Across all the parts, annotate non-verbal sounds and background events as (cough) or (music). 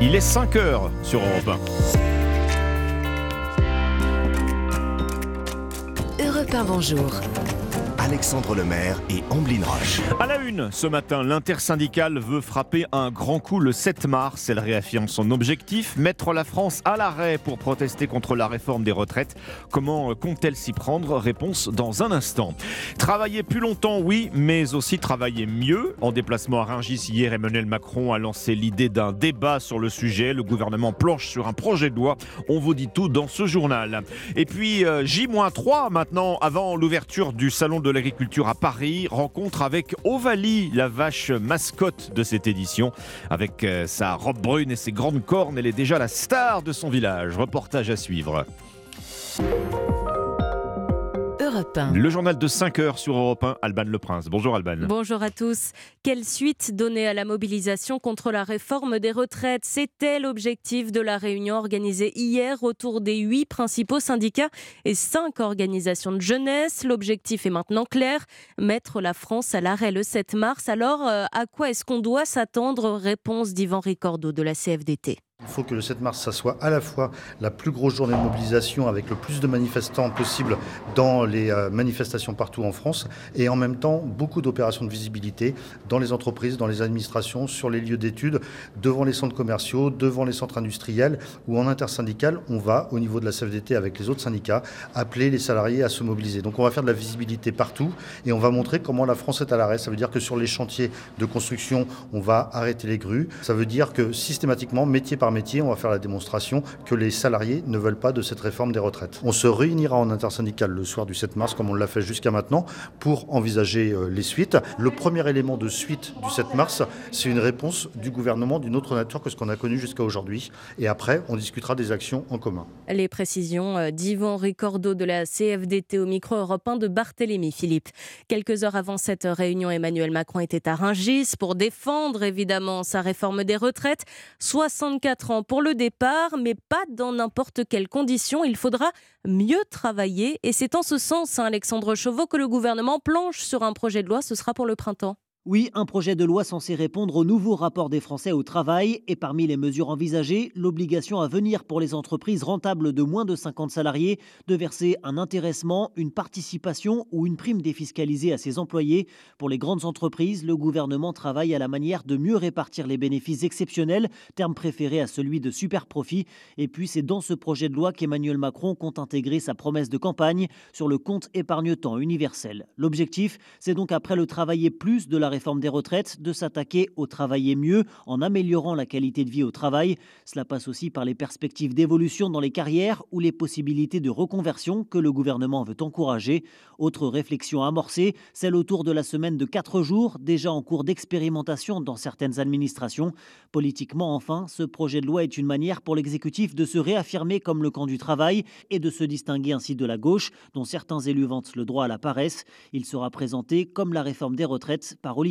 Il est 5 heures sur Europe 1. Europe 1, bonjour. Alexandre Lemaire et Amblin Roche. À la une, ce matin, l'intersyndicale veut frapper un grand coup le 7 mars. Elle réaffirme son objectif, mettre la France à l'arrêt pour protester contre la réforme des retraites. Comment compte-t-elle s'y prendre? Réponse dans un instant. Travailler plus longtemps, oui, mais aussi travailler mieux. En déplacement à Rungis hier, Emmanuel Macron a lancé l'idée d'un débat sur le sujet. Le gouvernement planche sur un projet de loi. On vous dit tout dans ce journal. Et puis, euh, J-3 maintenant, avant l'ouverture du salon de l'agriculture à Paris, rencontre avec Ovalie, la vache mascotte de cette édition. Avec euh, sa robe brune et ses grandes cornes, elle est déjà la star de son village. Reportage à suivre. Le journal de 5 heures sur Europe 1, Alban Le Prince. Bonjour Alban. Bonjour à tous. Quelle suite donner à la mobilisation contre la réforme des retraites? C'était l'objectif de la réunion organisée hier autour des huit principaux syndicats et cinq organisations de jeunesse. L'objectif est maintenant clair, mettre la France à l'arrêt le 7 mars. Alors, euh, à quoi est-ce qu'on doit s'attendre? Réponse d'Yvan Ricordo de la CFDT. Il faut que le 7 mars, ça soit à la fois la plus grosse journée de mobilisation avec le plus de manifestants possible dans les euh, manifestations partout en France et en même temps beaucoup d'opérations de visibilité dans les entreprises, dans les administrations, sur les lieux d'études, devant les centres commerciaux, devant les centres industriels ou en intersyndical, on va au niveau de la CFDT avec les autres syndicats appeler les salariés à se mobiliser. Donc on va faire de la visibilité partout et on va montrer comment la France est à l'arrêt. Ça veut dire que sur les chantiers de construction, on va arrêter les grues. Ça veut dire que systématiquement, métier par métier, on va faire la démonstration que les salariés ne veulent pas de cette réforme des retraites. On se réunira en intersyndical le soir du 7 mars, comme on l'a fait jusqu'à maintenant, pour envisager euh, les suites. Le premier élément de suite du 7 mars, c'est une réponse du gouvernement d'une autre nature que ce qu'on a connu jusqu'à aujourd'hui. Et après, on discutera des actions en commun. Les précisions euh, d'Yvan Ricordo de la CFDT au micro européen de Barthélémy Philippe. Quelques heures avant cette réunion, Emmanuel Macron était à Rungis pour défendre évidemment sa réforme des retraites. 64 ans pour le départ, mais pas dans n'importe quelles conditions. Il faudra mieux travailler. Et c'est en ce sens, hein, Alexandre Chauveau, que le gouvernement planche sur un projet de loi. Ce sera pour le printemps. Oui, un projet de loi censé répondre au nouveau rapport des Français au travail et parmi les mesures envisagées, l'obligation à venir pour les entreprises rentables de moins de 50 salariés de verser un intéressement, une participation ou une prime défiscalisée à ses employés. Pour les grandes entreprises, le gouvernement travaille à la manière de mieux répartir les bénéfices exceptionnels, terme préféré à celui de super profit. Et puis c'est dans ce projet de loi qu'Emmanuel Macron compte intégrer sa promesse de campagne sur le compte épargne-temps universel. L'objectif, c'est donc après le travailler plus de la des retraites de s'attaquer au travailler mieux en améliorant la qualité de vie au travail. Cela passe aussi par les perspectives d'évolution dans les carrières ou les possibilités de reconversion que le gouvernement veut encourager. Autre réflexion amorcée, celle autour de la semaine de 4 jours, déjà en cours d'expérimentation dans certaines administrations. Politiquement, enfin, ce projet de loi est une manière pour l'exécutif de se réaffirmer comme le camp du travail et de se distinguer ainsi de la gauche, dont certains élus vantent le droit à la paresse. Il sera présenté comme la réforme des retraites par Olivier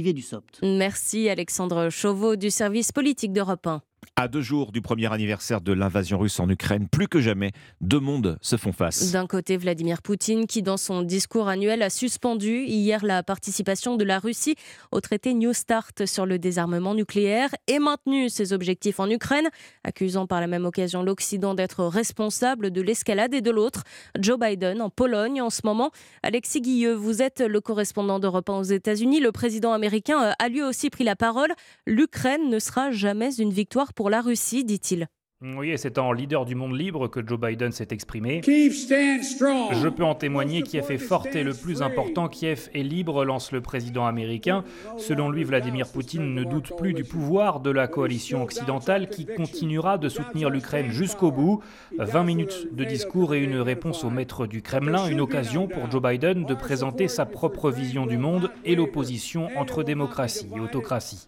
Merci Alexandre Chauveau du service politique d'Europe 1. À deux jours du premier anniversaire de l'invasion russe en Ukraine, plus que jamais, deux mondes se font face. D'un côté, Vladimir Poutine, qui dans son discours annuel a suspendu hier la participation de la Russie au traité New Start sur le désarmement nucléaire et maintenu ses objectifs en Ukraine, accusant par la même occasion l'Occident d'être responsable de l'escalade. Et de l'autre, Joe Biden en Pologne en ce moment. Alexis Guilleux, vous êtes le correspondant d'Europe 1 aux États-Unis. Le président américain a lui aussi pris la parole. L'Ukraine ne sera jamais une victoire pour la Russie, dit-il. Oui, c'est en leader du monde libre que Joe Biden s'est exprimé. Je peux en témoigner, Kiev est forte et le plus important, Kiev est libre, lance le président américain. Selon lui, Vladimir Poutine ne doute plus du pouvoir de la coalition occidentale qui continuera de soutenir l'Ukraine jusqu'au bout. 20 minutes de discours et une réponse au maître du Kremlin, une occasion pour Joe Biden de présenter sa propre vision du monde et l'opposition entre démocratie et autocratie.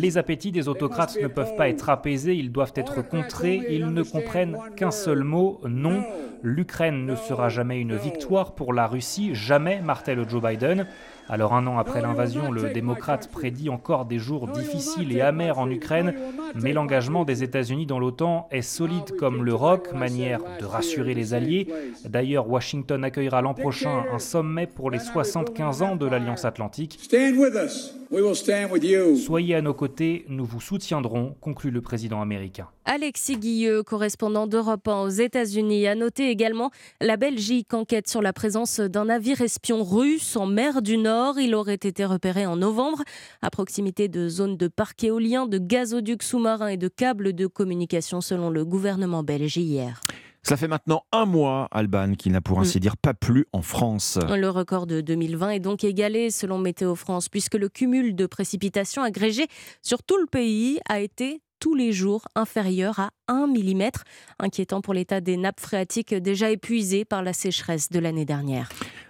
Les appétits des autocrates ne peuvent pas être apaisés, ils doivent être contrés, ils ne comprennent qu'un seul mot, non. L'Ukraine ne sera jamais une victoire pour la Russie, jamais, martèle Joe Biden. Alors un an après l'invasion, le démocrate prédit encore des jours difficiles et amers en Ukraine, mais l'engagement des États-Unis dans l'OTAN est solide comme le roc, manière de rassurer les alliés. D'ailleurs, Washington accueillera l'an prochain un sommet pour les 75 ans de l'Alliance Atlantique. Soyez à nos côtés, nous vous soutiendrons, conclut le président américain. Alexis Guilleux, correspondant d'Europe 1 aux États-Unis, a noté également la Belgique enquête sur la présence d'un navire espion russe en mer du Nord. Il aurait été repéré en novembre à proximité de zones de parcs éoliens, de gazoducs sous-marins et de câbles de communication selon le gouvernement belge hier. Ça fait maintenant un mois, Alban, qui n'a pour ainsi mm. dire pas plu en France. Le record de 2020 est donc égalé selon Météo France, puisque le cumul de précipitations agrégées sur tout le pays a été tous les jours inférieur à 1 mm, inquiétant pour l'état des nappes phréatiques déjà épuisées par la sécheresse de l'année dernière.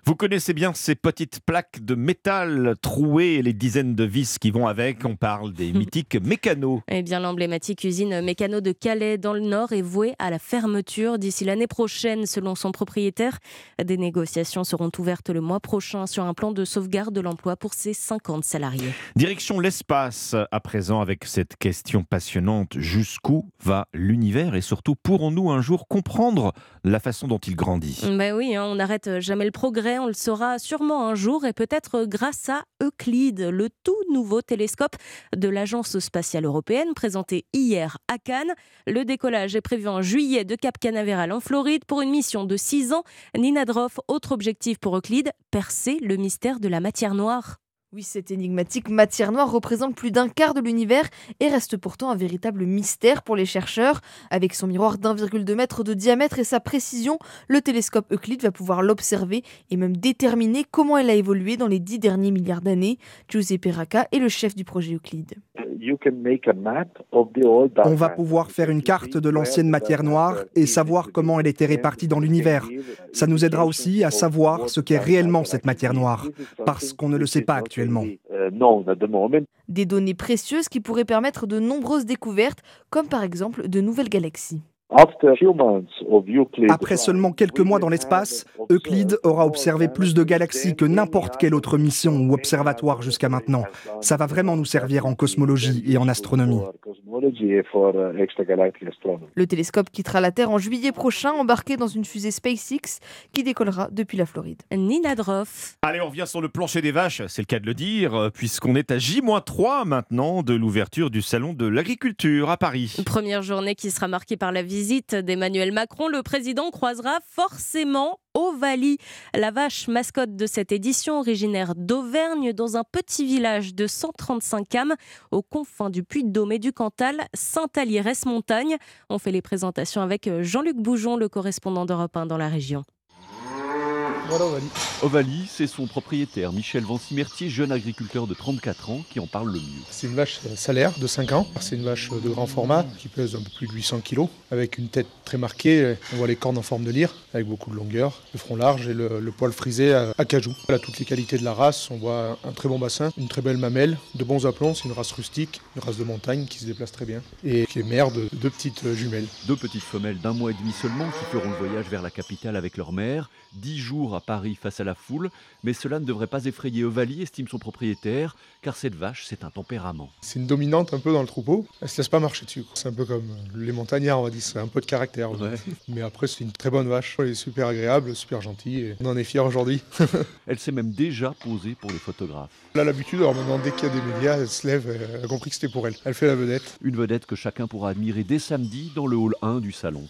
Vous connaissez bien ces petites plaques de métal trouées et les dizaines de vis qui vont avec. On parle des (laughs) mythiques mécanos. Eh bien, l'emblématique usine mécano de Calais dans le Nord est vouée à la fermeture d'ici l'année prochaine, selon son propriétaire. Des négociations seront ouvertes le mois prochain sur un plan de sauvegarde de l'emploi pour ses 50 salariés. Direction l'espace à présent avec cette question passionnante. Jusqu'où va l'univers et surtout pourrons-nous un jour comprendre la façon dont il grandit? Ben oui, hein, on n'arrête jamais le progrès on le saura sûrement un jour et peut-être grâce à Euclide, le tout nouveau télescope de l'Agence spatiale européenne présenté hier à Cannes. Le décollage est prévu en juillet de Cap Canaveral en Floride pour une mission de 6 ans. Nina Droff, autre objectif pour Euclide, percer le mystère de la matière noire. Oui, cette énigmatique matière noire représente plus d'un quart de l'univers et reste pourtant un véritable mystère pour les chercheurs. Avec son miroir d'1,2 mètre de diamètre et sa précision, le télescope Euclide va pouvoir l'observer et même déterminer comment elle a évolué dans les dix derniers milliards d'années. Giuseppe Racca est le chef du projet Euclide. On va pouvoir faire une carte de l'ancienne matière noire et savoir comment elle était répartie dans l'univers. Ça nous aidera aussi à savoir ce qu'est réellement cette matière noire, parce qu'on ne le sait pas actuellement. Des données précieuses qui pourraient permettre de nombreuses découvertes, comme par exemple de nouvelles galaxies. Après seulement quelques mois dans l'espace, Euclide aura observé plus de galaxies que n'importe quelle autre mission ou observatoire jusqu'à maintenant. Ça va vraiment nous servir en cosmologie et en astronomie. Le télescope quittera la Terre en juillet prochain, embarqué dans une fusée SpaceX qui décollera depuis la Floride. Nina Droff. Allez, on revient sur le plancher des vaches, c'est le cas de le dire, puisqu'on est à J-3 maintenant de l'ouverture du Salon de l'agriculture à Paris. Première journée qui sera marquée par la visite d'Emmanuel Macron. Le président croisera forcément Ovalie, la vache mascotte de cette édition, originaire d'Auvergne, dans un petit village de 135 âmes, aux confins du Puy-de-Dôme et du Cantal, Saint-Alierès-Montagne. On fait les présentations avec Jean-Luc Boujon, le correspondant d'Europe 1 dans la région. Voilà Ovalie. c'est son propriétaire, Michel Vancimertier, jeune agriculteur de 34 ans, qui en parle le mieux. C'est une vache salaire de 5 ans. C'est une vache de grand format qui pèse un peu plus de 800 kg, avec une tête très marquée. On voit les cornes en forme de lyre, avec beaucoup de longueur, le front large et le, poil frisé à, cajou. A toutes les qualités de la race. On voit un très bon bassin, une très belle mamelle, de bons aplombs. C'est une race rustique, une race de montagne qui se déplace très bien et qui est mère de deux petites jumelles. Deux petites femelles d'un mois et demi seulement qui feront le voyage vers la capitale avec leur mère. Dix jours à Paris face à la foule, mais cela ne devrait pas effrayer Ovalie, estime son propriétaire, car cette vache, c'est un tempérament. C'est une dominante un peu dans le troupeau, elle se laisse pas marcher dessus. C'est un peu comme les montagnards, on va dire, c'est un peu de caractère. Mais après, c'est une très bonne vache, elle est super agréable, super gentille, et on en est fiers aujourd'hui. (laughs) elle s'est même déjà posée pour les photographes. Elle a l'habitude, alors maintenant, dès qu'il y a des médias, elle se lève, elle a compris que c'était pour elle. Elle fait la vedette. Une vedette que chacun pourra admirer dès samedi dans le hall 1 du salon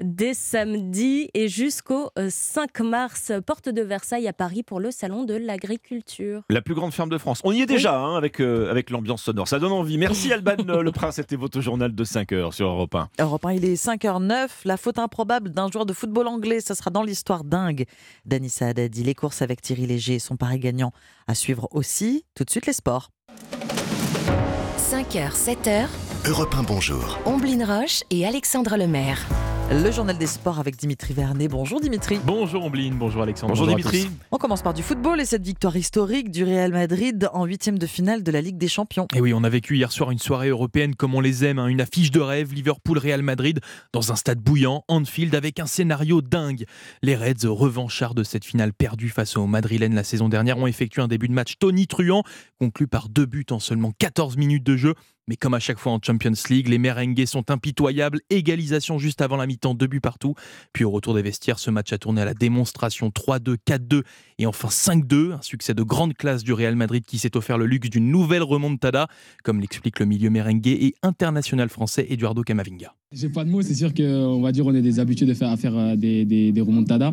dès samedi et jusqu'au 5 euh, mars, porte de Versailles à Paris pour le salon de l'agriculture. La plus grande ferme de France. On y est déjà hein, avec, euh, avec l'ambiance sonore. Ça donne envie. Merci (laughs) Alban Le Prince. C'était votre journal de 5 heures sur Europe 1. Europe 1, il est 5h09. La faute improbable d'un joueur de football anglais, ça sera dans l'histoire dingue. Dani Saad a dit les courses avec Thierry Léger sont pareil gagnants à suivre aussi. Tout de suite les sports. 5h, 7h. Europe 1, bonjour. Omblin Roche et Alexandre Lemaire. Le journal des sports avec Dimitri Vernet. Bonjour Dimitri. Bonjour Ombline, bonjour Alexandre. Bonjour, Dimitri. On commence par du football et cette victoire historique du Real Madrid en huitième de finale de la Ligue des Champions. Et oui, on a vécu hier soir une soirée européenne comme on les aime, hein, une affiche de rêve, Liverpool-Real Madrid, dans un stade bouillant, Anfield, avec un scénario dingue. Les Reds, revanchards de cette finale perdue face aux Madrilènes la saison dernière, ont effectué un début de match tonitruant, conclu par deux buts en seulement 14 minutes de jeu. Mais comme à chaque fois en Champions League, les merengues sont impitoyables. Égalisation juste avant la mi-temps, deux buts partout. Puis au retour des vestiaires, ce match a tourné à la démonstration 3-2, 4-2 et enfin 5-2. Un succès de grande classe du Real Madrid qui s'est offert le luxe d'une nouvelle remontada, comme l'explique le milieu merengue et international français Eduardo Camavinga. J'ai pas de mots, c'est sûr qu'on va dire est des habitués de faire, euh, des, remontadas.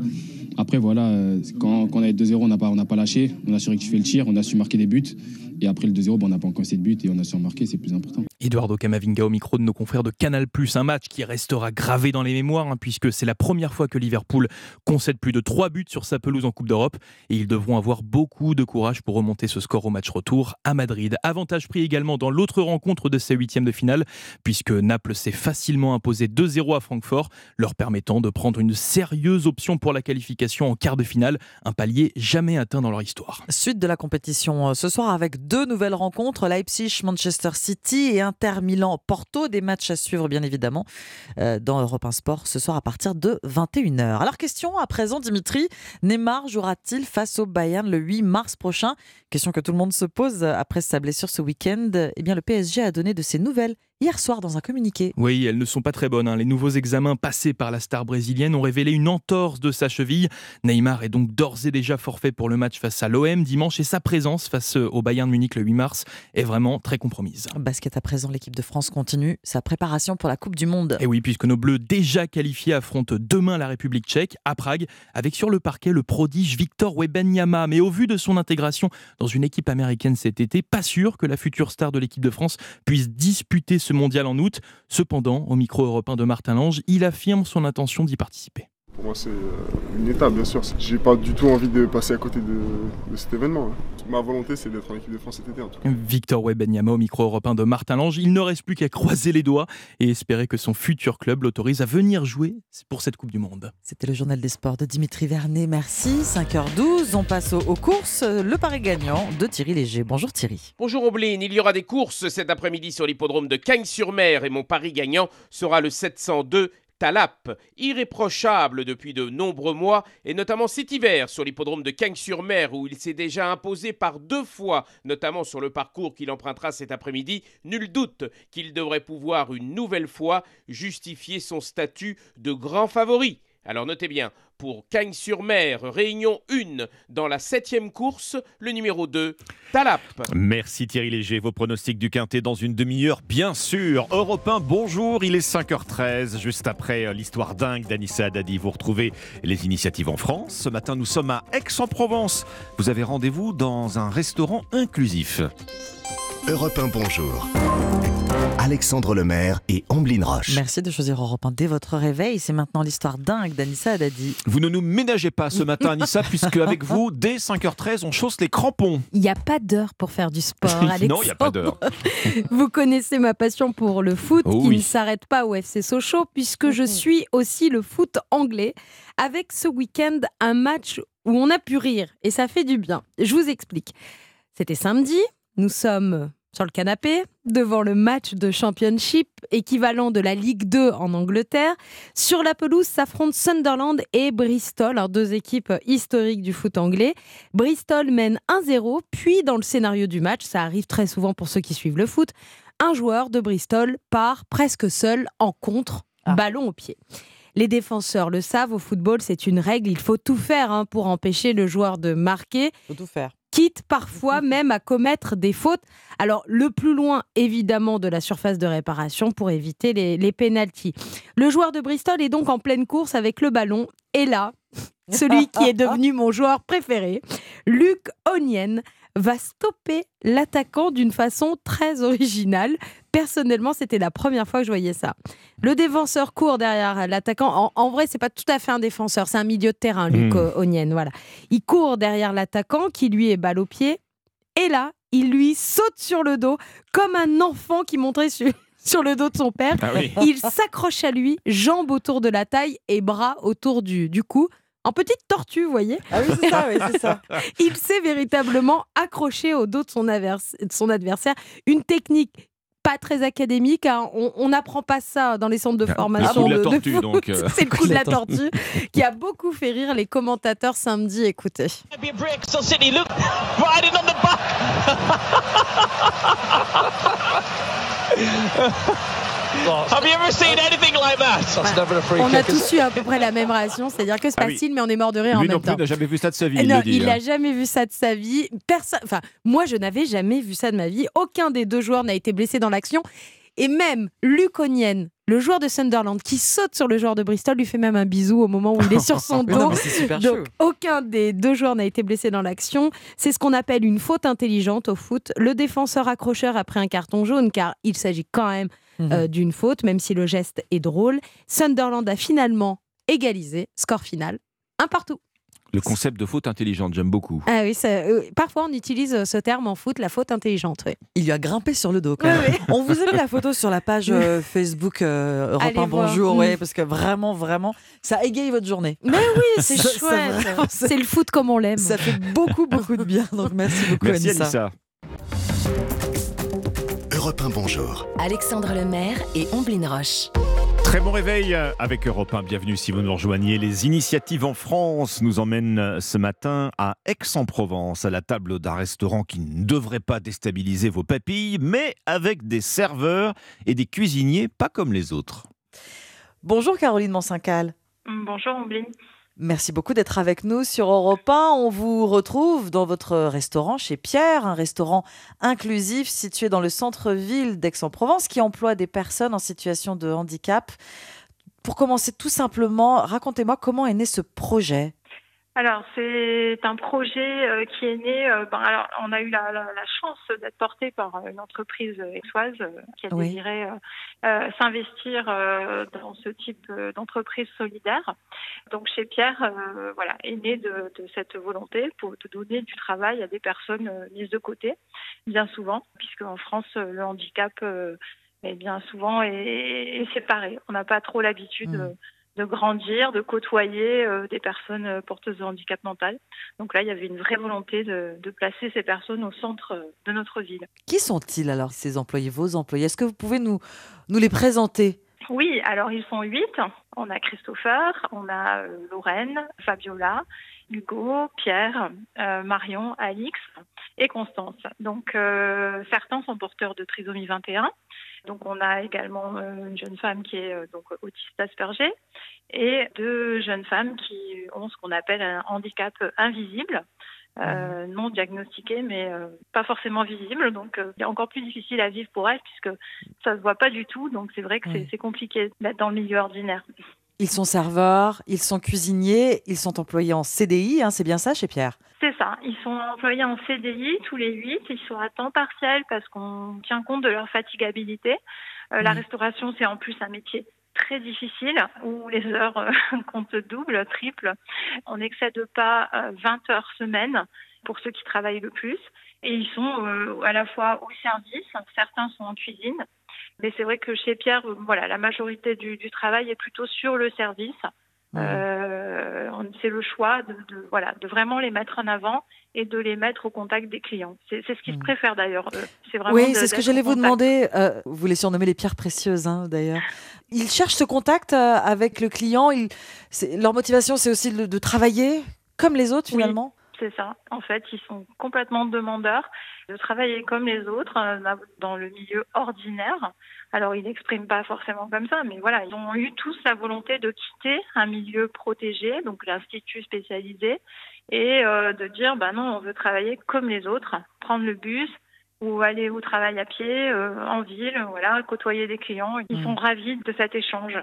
Après, voilà, euh, quand, on est 2-0, on n'a pas, on n'a pas lâché. On a su rectifier le tir, on a su marquer des buts. Et après le 2-0, bon, on n'a pas encore essayé de but et on a su en marquer, c'est plus important. Eduardo Camavinga au micro de nos confrères de Canal+, un match qui restera gravé dans les mémoires hein, puisque c'est la première fois que Liverpool concède plus de 3 buts sur sa pelouse en Coupe d'Europe et ils devront avoir beaucoup de courage pour remonter ce score au match retour à Madrid. Avantage pris également dans l'autre rencontre de ces huitièmes de finale puisque Naples s'est facilement imposé 2-0 à Francfort, leur permettant de prendre une sérieuse option pour la qualification en quart de finale, un palier jamais atteint dans leur histoire. Suite de la compétition euh, ce soir avec deux nouvelles rencontres, Leipzig, Manchester City et Inter Milan, Porto, des matchs à suivre bien évidemment euh, dans Europe 1 Sport ce soir à partir de 21h. Alors question à présent Dimitri, Neymar jouera-t-il face au Bayern le 8 mars prochain? Question que tout le monde se pose après sa blessure ce week-end. Eh bien le PSG a donné de ses nouvelles hier soir dans un communiqué. Oui, elles ne sont pas très bonnes. hein. Les nouveaux examens passés par la star brésilienne ont révélé une entorse de sa cheville. Neymar est donc d'ores et déjà forfait pour le match face à l'OM dimanche et sa présence face au Bayern de Munich le 8 mars est vraiment très compromise. Basket à présent, l'équipe de France continue sa préparation pour la Coupe du Monde. Et oui, puisque nos Bleus déjà qualifiés affrontent demain la République tchèque à Prague, avec sur le parquet le prodige Victor Wembanyama. Mais au vu de son intégration dans une équipe américaine cet été, pas sûr que la future star de l'équipe de France puisse disputer ce mondial en août. Cependant, au micro européen de Martin Lange, il affirme son intention d'y participer. Pour moi, c'est euh, une étape, bien sûr. J'ai pas du tout envie de passer à côté de, de cet événement. hein. Ma volonté, c'est d'être en équipe de France cet été, en tout cas. Victor Wembanyama au micro européen de Martin Lange. Il ne reste plus qu'à croiser les doigts et espérer que son futur club l'autorise à venir jouer pour cette Coupe du Monde. C'était le journal des sports de Dimitri Vernet. Merci. 5h12, on passe aux, courses. Le pari gagnant de Thierry Léger. Bonjour Thierry. Bonjour Ombline, il y aura des courses cet après-midi sur l'hippodrome de Cagnes-sur-Mer et mon pari gagnant sera le 702 Talap, irréprochable depuis de nombreux mois et notamment cet hiver sur l'hippodrome de Cagnes-sur-Mer où il s'est déjà imposé par deux fois, notamment sur le parcours qu'il empruntera cet après-midi. Nul doute qu'il devrait pouvoir une nouvelle fois justifier son statut de grand favori. Alors notez bien, pour Cagnes-sur-Mer, réunion 1 dans la septième course, le numéro 2, Talap. Merci Thierry Léger. Vos pronostics du Quintet dans une demi-heure, bien sûr. Europe 1, bonjour. Il est 5h13, juste après euh, l'histoire dingue d'Anissa Haddadi. Vous retrouvez les initiatives en France. Ce matin, nous sommes à Aix-en-Provence. Vous avez rendez-vous dans un restaurant inclusif. Europe 1 Bonjour. Alexandre Lemaire et Amblin Roche. Merci de choisir Europe 1 dès votre réveil. C'est maintenant l'histoire dingue d'Anissa Haddadi. Vous ne nous ménagez pas ce matin, Anissa, (laughs) puisque avec vous, dès 5h13, on chausse les crampons. Il n'y a pas d'heure pour faire du sport, Alexandre. (laughs) non, il n'y a pas d'heure. (laughs) Vous connaissez ma passion pour le foot Oh qui oui. ne s'arrête pas au FC Sochaux puisque je suis aussi le foot anglais avec ce week-end un match où on a pu rire et ça fait du bien. Je vous explique. C'était samedi, nous sommes sur le canapé devant le match de championship équivalent de la Ligue 2 en Angleterre. Sur la pelouse s'affrontent Sunderland et Bristol, alors deux équipes historiques du foot anglais. Bristol mène 1-0, puis dans le scénario du match, ça arrive très souvent pour ceux qui suivent le foot, un joueur de Bristol part presque seul en contre, ballon au pied. Les défenseurs le savent, au football, c'est une règle, il faut tout faire hein, pour empêcher le joueur de marquer. Faut tout faire. Quitte parfois même à commettre des fautes. Alors, le plus loin, évidemment, de la surface de réparation pour éviter les, les pénalties. Le joueur de Bristol est donc en pleine course avec le ballon. Et là, (laughs) celui qui est devenu mon joueur préféré, Luc Onyen, va stopper l'attaquant d'une façon très originale. Personnellement, c'était la première fois que je voyais ça. Le défenseur court derrière l'attaquant. En, en vrai, c'est pas tout à fait un défenseur, c'est un milieu de terrain, Luc Mm. euh, Onyen. Voilà. Il court derrière l'attaquant qui lui est balle au pied. Et là, il lui saute sur le dos comme un enfant qui monterait sur, (laughs) sur le dos de son père. Ah oui. (laughs) Il s'accroche à lui, jambes autour de la taille et bras autour du, du cou. En petite tortue, vous voyez Ah oui, c'est ça, oui, c'est ça. (laughs) Il s'est véritablement accroché au dos de son, avers- de son adversaire. Une technique pas très académique. hein. On n'apprend pas ça dans les centres de Ah, le formation coup (laughs) de tortue, donc, euh. C'est le coup de la (laughs) tortue qui a beaucoup fait rire les commentateurs samedi. Écoutez. (laughs) On the back. Have you ever seen anything like that? That's never a free On a kick. is tous eu à peu près la même réaction, c'est-à-dire que c'est Ah oui. facile, mais on est mort de rire en Lui même non plus temps. n'a jamais vu ça de sa vie, il il hein. n'a jamais vu ça de sa vie. Personne, enfin, moi, je n'avais jamais vu ça de ma vie. Aucun des deux joueurs n'a été blessé dans l'action. Et même Luc Onion, le joueur de Sunderland, qui saute sur le joueur de Bristol, lui fait même un bisou au moment où il est sur (laughs) son non, dos. Donc, chaud. aucun des deux joueurs n'a été blessé dans l'action. C'est ce qu'on appelle une faute intelligente au foot. Le défenseur accrocheur a pris un carton jaune, car il s'agit quand même Mhm. euh, d'une faute, même si le geste est drôle. Sunderland a finalement égalisé. Score final, un partout. Le concept de faute intelligente, j'aime beaucoup. Ah oui, ça- euh, parfois on utilise euh, ce terme en foot, la faute intelligente. oui. Il lui a grimpé sur le dos quand même. On vous a mis la photo sur la page (laughs) euh, Facebook euh, Europe Allez 1 voir. Bonjour, Mm. ouais, parce que vraiment, vraiment, ça égaye votre journée. Mais oui, (laughs) c'est chouette. C'est le foot comme on l'aime. Ça fait beaucoup, beaucoup de bien. Donc merci beaucoup, Merci Anissa. Anissa. Europe 1 Bonjour. Alexandre Lemaire et Omblin Roche. Très bon réveil avec Europe 1. Bienvenue si vous nous rejoignez. Les initiatives en France nous emmènent ce matin à Aix-en-Provence, à la table d'un restaurant qui ne devrait pas déstabiliser vos papilles, mais avec des serveurs et des cuisiniers pas comme les autres. Bonjour Caroline Monsincal. Bonjour Ombline. Merci beaucoup d'être avec nous sur Europe 1. On vous retrouve dans votre restaurant chez Pierre, un restaurant inclusif situé dans le centre-ville d'Aix-en-Provence qui emploie des personnes en situation de handicap. Pour commencer tout simplement, racontez-moi comment est né ce projet. Alors, c'est un projet euh, qui est né. euh, ben, alors, on a eu la, la- la chance d'être porté par euh, une entreprise exoise euh, qui a Oui. désiré s'investir dans ce type d'entreprise solidaire. Donc, chez Pierre, voilà, est né de, de cette volonté pour de donner du travail à des personnes mises de côté, bien souvent, puisque en France, le handicap, est bien souvent est, est séparé. On n'a pas trop l'habitude. Mm. De grandir, de côtoyer euh, des personnes euh, porteuses de handicap mental. Donc là, il y avait une vraie volonté de, de placer ces personnes au centre euh, de notre ville. Qui sont-ils alors, ces employés, vos employés? Est-ce que vous pouvez nous, nous les présenter? Oui, alors ils sont huit. On a Christopher, on a Lorraine, Fabiola, Hugo, Pierre, euh, Marion, Alix et Constance. Donc euh, certains sont porteurs de trisomie 21. Donc on a également euh, une jeune femme qui est euh, donc autiste Asperger et deux jeunes femmes qui ont ce qu'on appelle un handicap invisible. euh, non diagnostiqué, mais euh, pas forcément visible. Donc, euh, c'est encore plus difficile à vivre pour elles puisque ça se voit pas du tout. Donc, c'est vrai que c'est compliqué d'être dans le milieu ordinaire. Ils sont serveurs, ils sont cuisiniers, ils sont employés en CDI, hein, c'est bien ça chez Pierre? C'est ça. Ils sont employés en CDI tous les huit. Ils sont à temps partiel parce qu'on tient compte de leur fatigabilité. Euh, La Mhm. restauration, c'est en plus un métier très difficile où les heures euh, (laughs) comptent double, triple. On n'excède pas euh, 20 heures semaine pour ceux qui travaillent le plus. Et ils sont euh, à la fois au service, certains sont en cuisine. Mais c'est vrai que chez Pierre, euh, voilà, la majorité du, du travail est plutôt sur le service. Euh, on- c'est le choix de, de- voilà, de vraiment les mettre en avant et de les mettre au contact des clients. C'est ce qu'ils préfèrent d'ailleurs. vraiment Oui, c'est ce que j'allais vous demander. euh, vous les surnommez les pierres précieuses, hein, d'ailleurs. Ils cherchent ce contact euh, avec le client. Ils, leur motivation, c'est aussi de, de travailler comme les autres, Oui. C'est ça. En fait, ils sont complètement demandeurs de travailler comme les autres euh, dans le milieu ordinaire. Alors, ils n'expriment pas forcément comme ça, mais voilà, ils ont eu tous la volonté de quitter un milieu protégé, donc l'institut spécialisé, et euh, de dire, bah non, on veut travailler comme les autres, prendre le bus ou aller au travail à pied, euh, en ville, voilà, côtoyer des clients. Ils Mm. sont ravis de cet échange.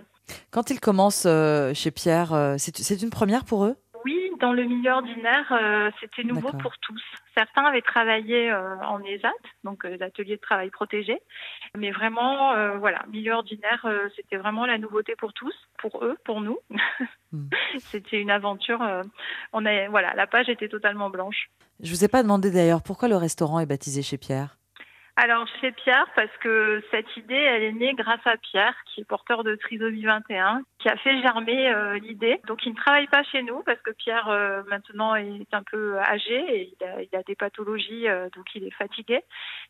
Quand ils commencent euh, chez Pierre, euh, c'est une première pour eux? Oui, dans le milieu ordinaire, euh, c'était nouveau pour tous. Certains avaient travaillé euh, en ESAT, donc euh, l'atelier de travail protégé, mais vraiment, voilà, milieu ordinaire, c'était vraiment la nouveauté pour tous, pour eux, pour nous. (laughs) c'était une aventure. on est, voilà, la page était totalement blanche. Je vous ai pas demandé d'ailleurs pourquoi le restaurant est baptisé chez Pierre? Alors chez Pierre, parce que cette idée, elle est née grâce à Pierre, qui est porteur de trisomie 21, qui a fait germer euh, l'idée. Donc il ne travaille pas chez nous parce que Pierre euh, maintenant est un peu âgé et il a, des pathologies, euh, donc il est fatigué.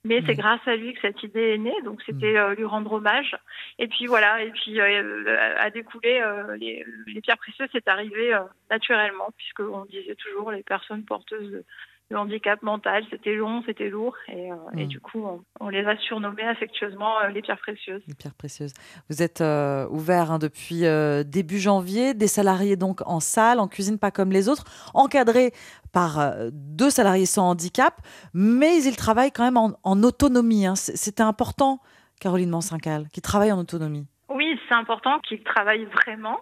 Mais c'est grâce à lui que cette idée est née, donc c'était lui rendre hommage. Et puis voilà, et puis à découler, les, les, pierres précieuses, c'est arrivé naturellement, puisque on disait toujours les personnes porteuses de le handicap mental. C'était long, c'était lourd. Et, euh, et, mm. du coup, on, les a surnommés affectueusement euh, les pierres précieuses. Les pierres précieuses. Vous êtes euh, ouvert hein, depuis début janvier, des salariés donc en salle, en cuisine, pas comme les autres, encadrés par deux salariés sans handicap, mais ils travaillent quand même en, autonomie. Hein. C'était important, Caroline Mansincal, qui travaille en autonomie. Oui, c'est important qu'ils travaillent vraiment.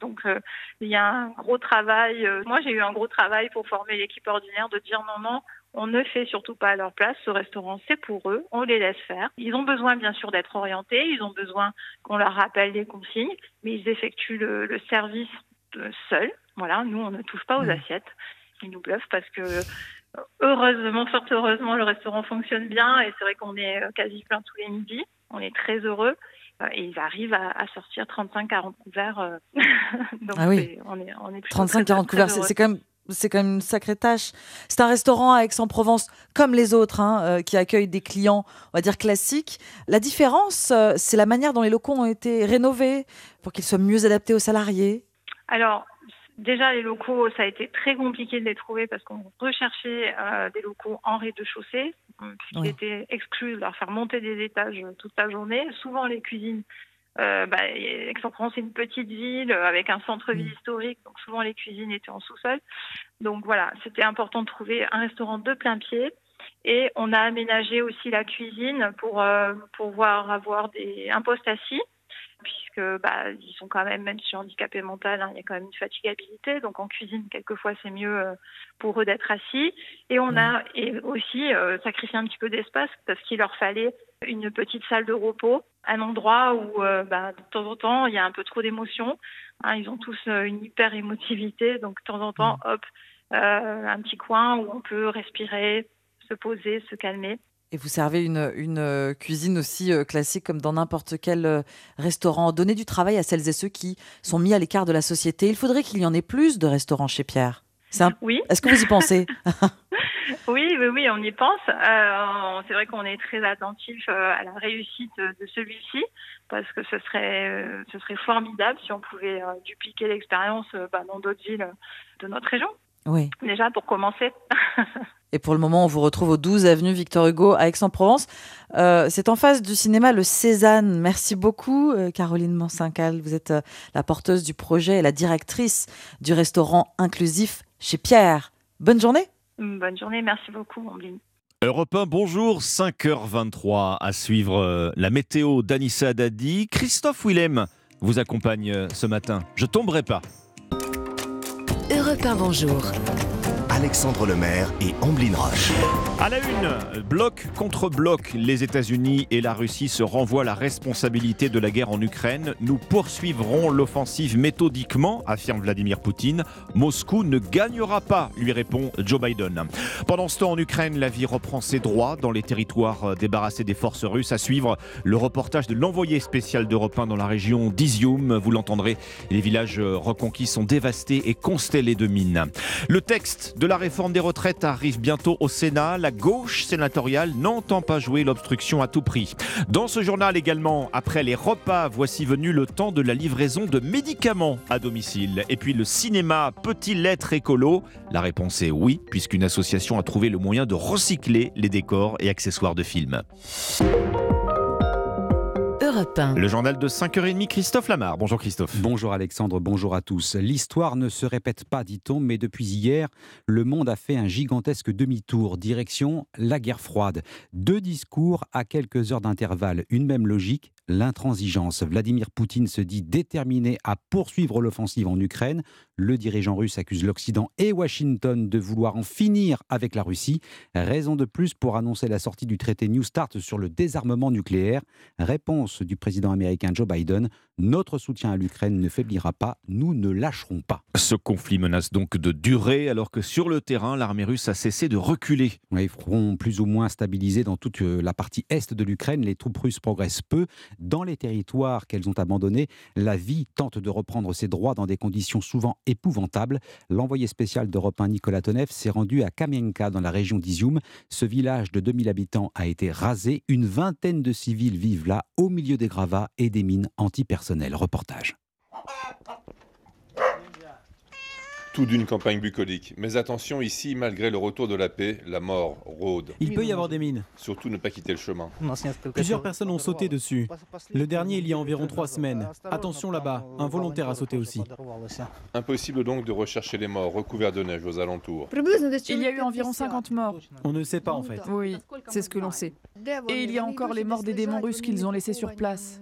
Donc, euh, il y a un gros travail. Euh, moi, j'ai eu un gros travail pour former l'équipe ordinaire de dire non, non, on ne fait surtout pas à leur place. Ce restaurant, c'est pour eux. On les laisse faire. Ils ont besoin, bien sûr, d'être orientés. Ils ont besoin qu'on leur rappelle les consignes, mais ils effectuent le, service euh, seuls. Voilà, nous, on ne touche pas aux assiettes. Ils nous bluffent parce que heureusement, fort heureusement, le restaurant fonctionne bien et c'est vrai qu'on est quasi plein tous les midis. On est très heureux et ils arrivent à, sortir 35-40 couverts. Euh. (laughs) Donc ah oui. on est, on est 35-40 couverts, c'est quand même c'est quand même une sacrée tâche. C'est un restaurant à Aix-en-Provence, comme les autres, hein, euh, qui accueille des clients, on va dire classiques. La différence, euh, c'est la manière dont les locaux ont été rénovés pour qu'ils soient mieux adaptés aux salariés. Alors, Déjà, les locaux, ça a été très compliqué de les trouver parce qu'on recherchait euh, des locaux en rez-de-chaussée, puisqu'il était exclu de leur faire monter des étages toute la journée. Souvent, les cuisines, euh, bah, Aix-en-Provence, c'est une petite ville avec un centre-ville mm. historique, donc souvent les cuisines étaient en sous-sol. Donc voilà, c'était important de trouver un restaurant de plein pied. Et on a aménagé aussi la cuisine pour euh, pouvoir avoir des, un poste assis puisque bah, ils sont quand même, même si handicapés mental, hein, il y a quand même une fatigabilité. Donc en cuisine, quelquefois, c'est mieux euh, pour eux d'être assis. Et on a et aussi euh, sacrifié un petit peu d'espace parce qu'il leur fallait une petite salle de repos, un endroit où euh, bah, de temps en temps, il y a un peu trop d'émotions. Hein, ils ont tous une hyper émotivité, donc de temps en temps, hop, un petit coin où on peut respirer, se poser, se calmer. Et vous servez une, une euh, cuisine aussi euh, classique comme dans n'importe quel euh, restaurant. Donnez du travail à celles et ceux qui sont mis à l'écart de la société. Il faudrait qu'il y en ait plus de restaurants chez Pierre. Oui. Est-ce que vous y pensez (laughs) (laughs) oui, oui, oui, on y pense. c'est vrai qu'on est très attentif à la réussite de celui-ci parce que ce serait, ce serait formidable si on pouvait dupliquer l'expérience bah, dans d'autres villes de notre région. Oui. Déjà pour commencer. (laughs) Et pour le moment, on vous retrouve au 12 avenue Victor Hugo à Aix-en-Provence. Euh, c'est en face du cinéma Le Cézanne. Merci beaucoup, euh, Caroline Mansincal. Vous êtes euh, la porteuse du projet et la directrice du restaurant inclusif chez Pierre. Bonne journée. Bonne journée, merci beaucoup, Ambline. Europe 1, bonjour, 5h23 à suivre la météo d'Anissa Dadi. Christophe Willem vous accompagne ce matin. Je tomberai pas. Europe 1, bonjour. Alexandre Lemaire et Amblin Roche. À la une, bloc contre bloc, les États-Unis et la Russie se renvoient la responsabilité de la guerre en Ukraine. Nous poursuivrons l'offensive méthodiquement, affirme Vladimir Poutine. Moscou ne gagnera pas, lui répond Joe Biden. Pendant ce temps, en Ukraine, la vie reprend ses droits dans les territoires débarrassés des forces russes. À suivre le reportage de l'envoyé spécial d'Europe 1 dans la région d'Izium. Vous l'entendrez, les villages reconquis sont dévastés et constellés de mines. Le texte de la réforme des retraites arrive bientôt au Sénat. La gauche sénatoriale n'entend pas jouer l'obstruction à tout prix. Dans ce journal également, après les repas, voici venu le temps de la livraison de médicaments à domicile. Et puis le cinéma peut-il être écolo? La réponse est oui, puisqu'une association a trouvé le moyen de recycler les décors et accessoires de films. Le journal de 5h30, Christophe Lamar. Bonjour Christophe. Bonjour Alexandre, bonjour à tous. L'histoire ne se répète pas, dit-on, mais depuis hier, le monde a fait un gigantesque demi-tour, direction la guerre froide. Deux discours à quelques heures d'intervalle, une même logique, l'intransigeance. Vladimir Poutine se dit déterminé à poursuivre l'offensive en Ukraine. Le dirigeant russe accuse l'Occident et Washington de vouloir en finir avec la Russie. Raison de plus pour annoncer la sortie du traité New Start sur le désarmement nucléaire. Réponse du président américain Joe Biden. Notre soutien à l'Ukraine ne faiblira pas, nous ne lâcherons pas. Ce conflit menace donc de durer alors que sur le terrain, l'armée russe a cessé de reculer. Oui, front plus ou moins stabilisé dans toute euh, la partie est de l'Ukraine, les troupes russes progressent peu. Dans les territoires qu'elles ont abandonnés, la vie tente de reprendre ses droits dans des conditions souvent épouvantables. L'envoyé spécial d'Europe 1 Nicolas Tonev s'est rendu à Kamienka dans la région d'Izium. Ce village de 2000 habitants a été rasé. Une vingtaine de civils vivent là au milieu des gravats et des mines antipersonnelles. Reportage. Tout d'une campagne bucolique. Mais attention, ici, malgré le retour de la paix, la mort rôde. Il peut y avoir des mines. Surtout ne pas quitter le chemin. Plusieurs personnes ont sauté dessus. Le dernier, il y a environ trois semaines. Attention là-bas, un volontaire a sauté aussi. Impossible donc de rechercher les morts recouverts de neige aux alentours. Il y a eu environ 50 morts. On ne sait pas en fait. Oui, c'est ce que l'on sait. Et il y a encore les morts des démons russes qu'ils ont laissés sur place.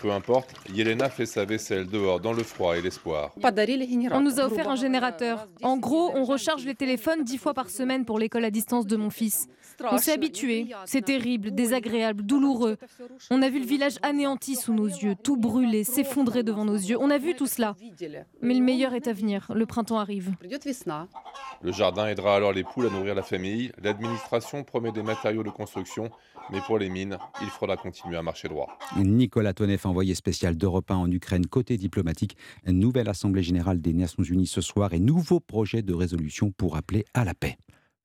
Peu importe, Yelena fait sa vaisselle dehors dans le froid et l'espoir. On nous a offert un générateur. En gros, on recharge les téléphones dix fois par semaine pour l'école à distance de mon fils. On s'est habitué. C'est terrible, désagréable, douloureux. On a vu le village anéanti sous nos yeux, tout brûlé, s'effondrer devant nos yeux. On a vu tout cela. Mais le meilleur est à venir. Le printemps arrive. Le jardin aidera alors les poules à nourrir la famille. L'administration promet des matériaux de construction, mais pour les mines, il faudra continuer à marcher droit. Nicolas Tonev, envoyé spécial d'Europe 1 en Ukraine, côté diplomatique. Nouvelle Assemblée générale des Nations Unies ce soir et nouveau projet de résolution pour appeler à la paix.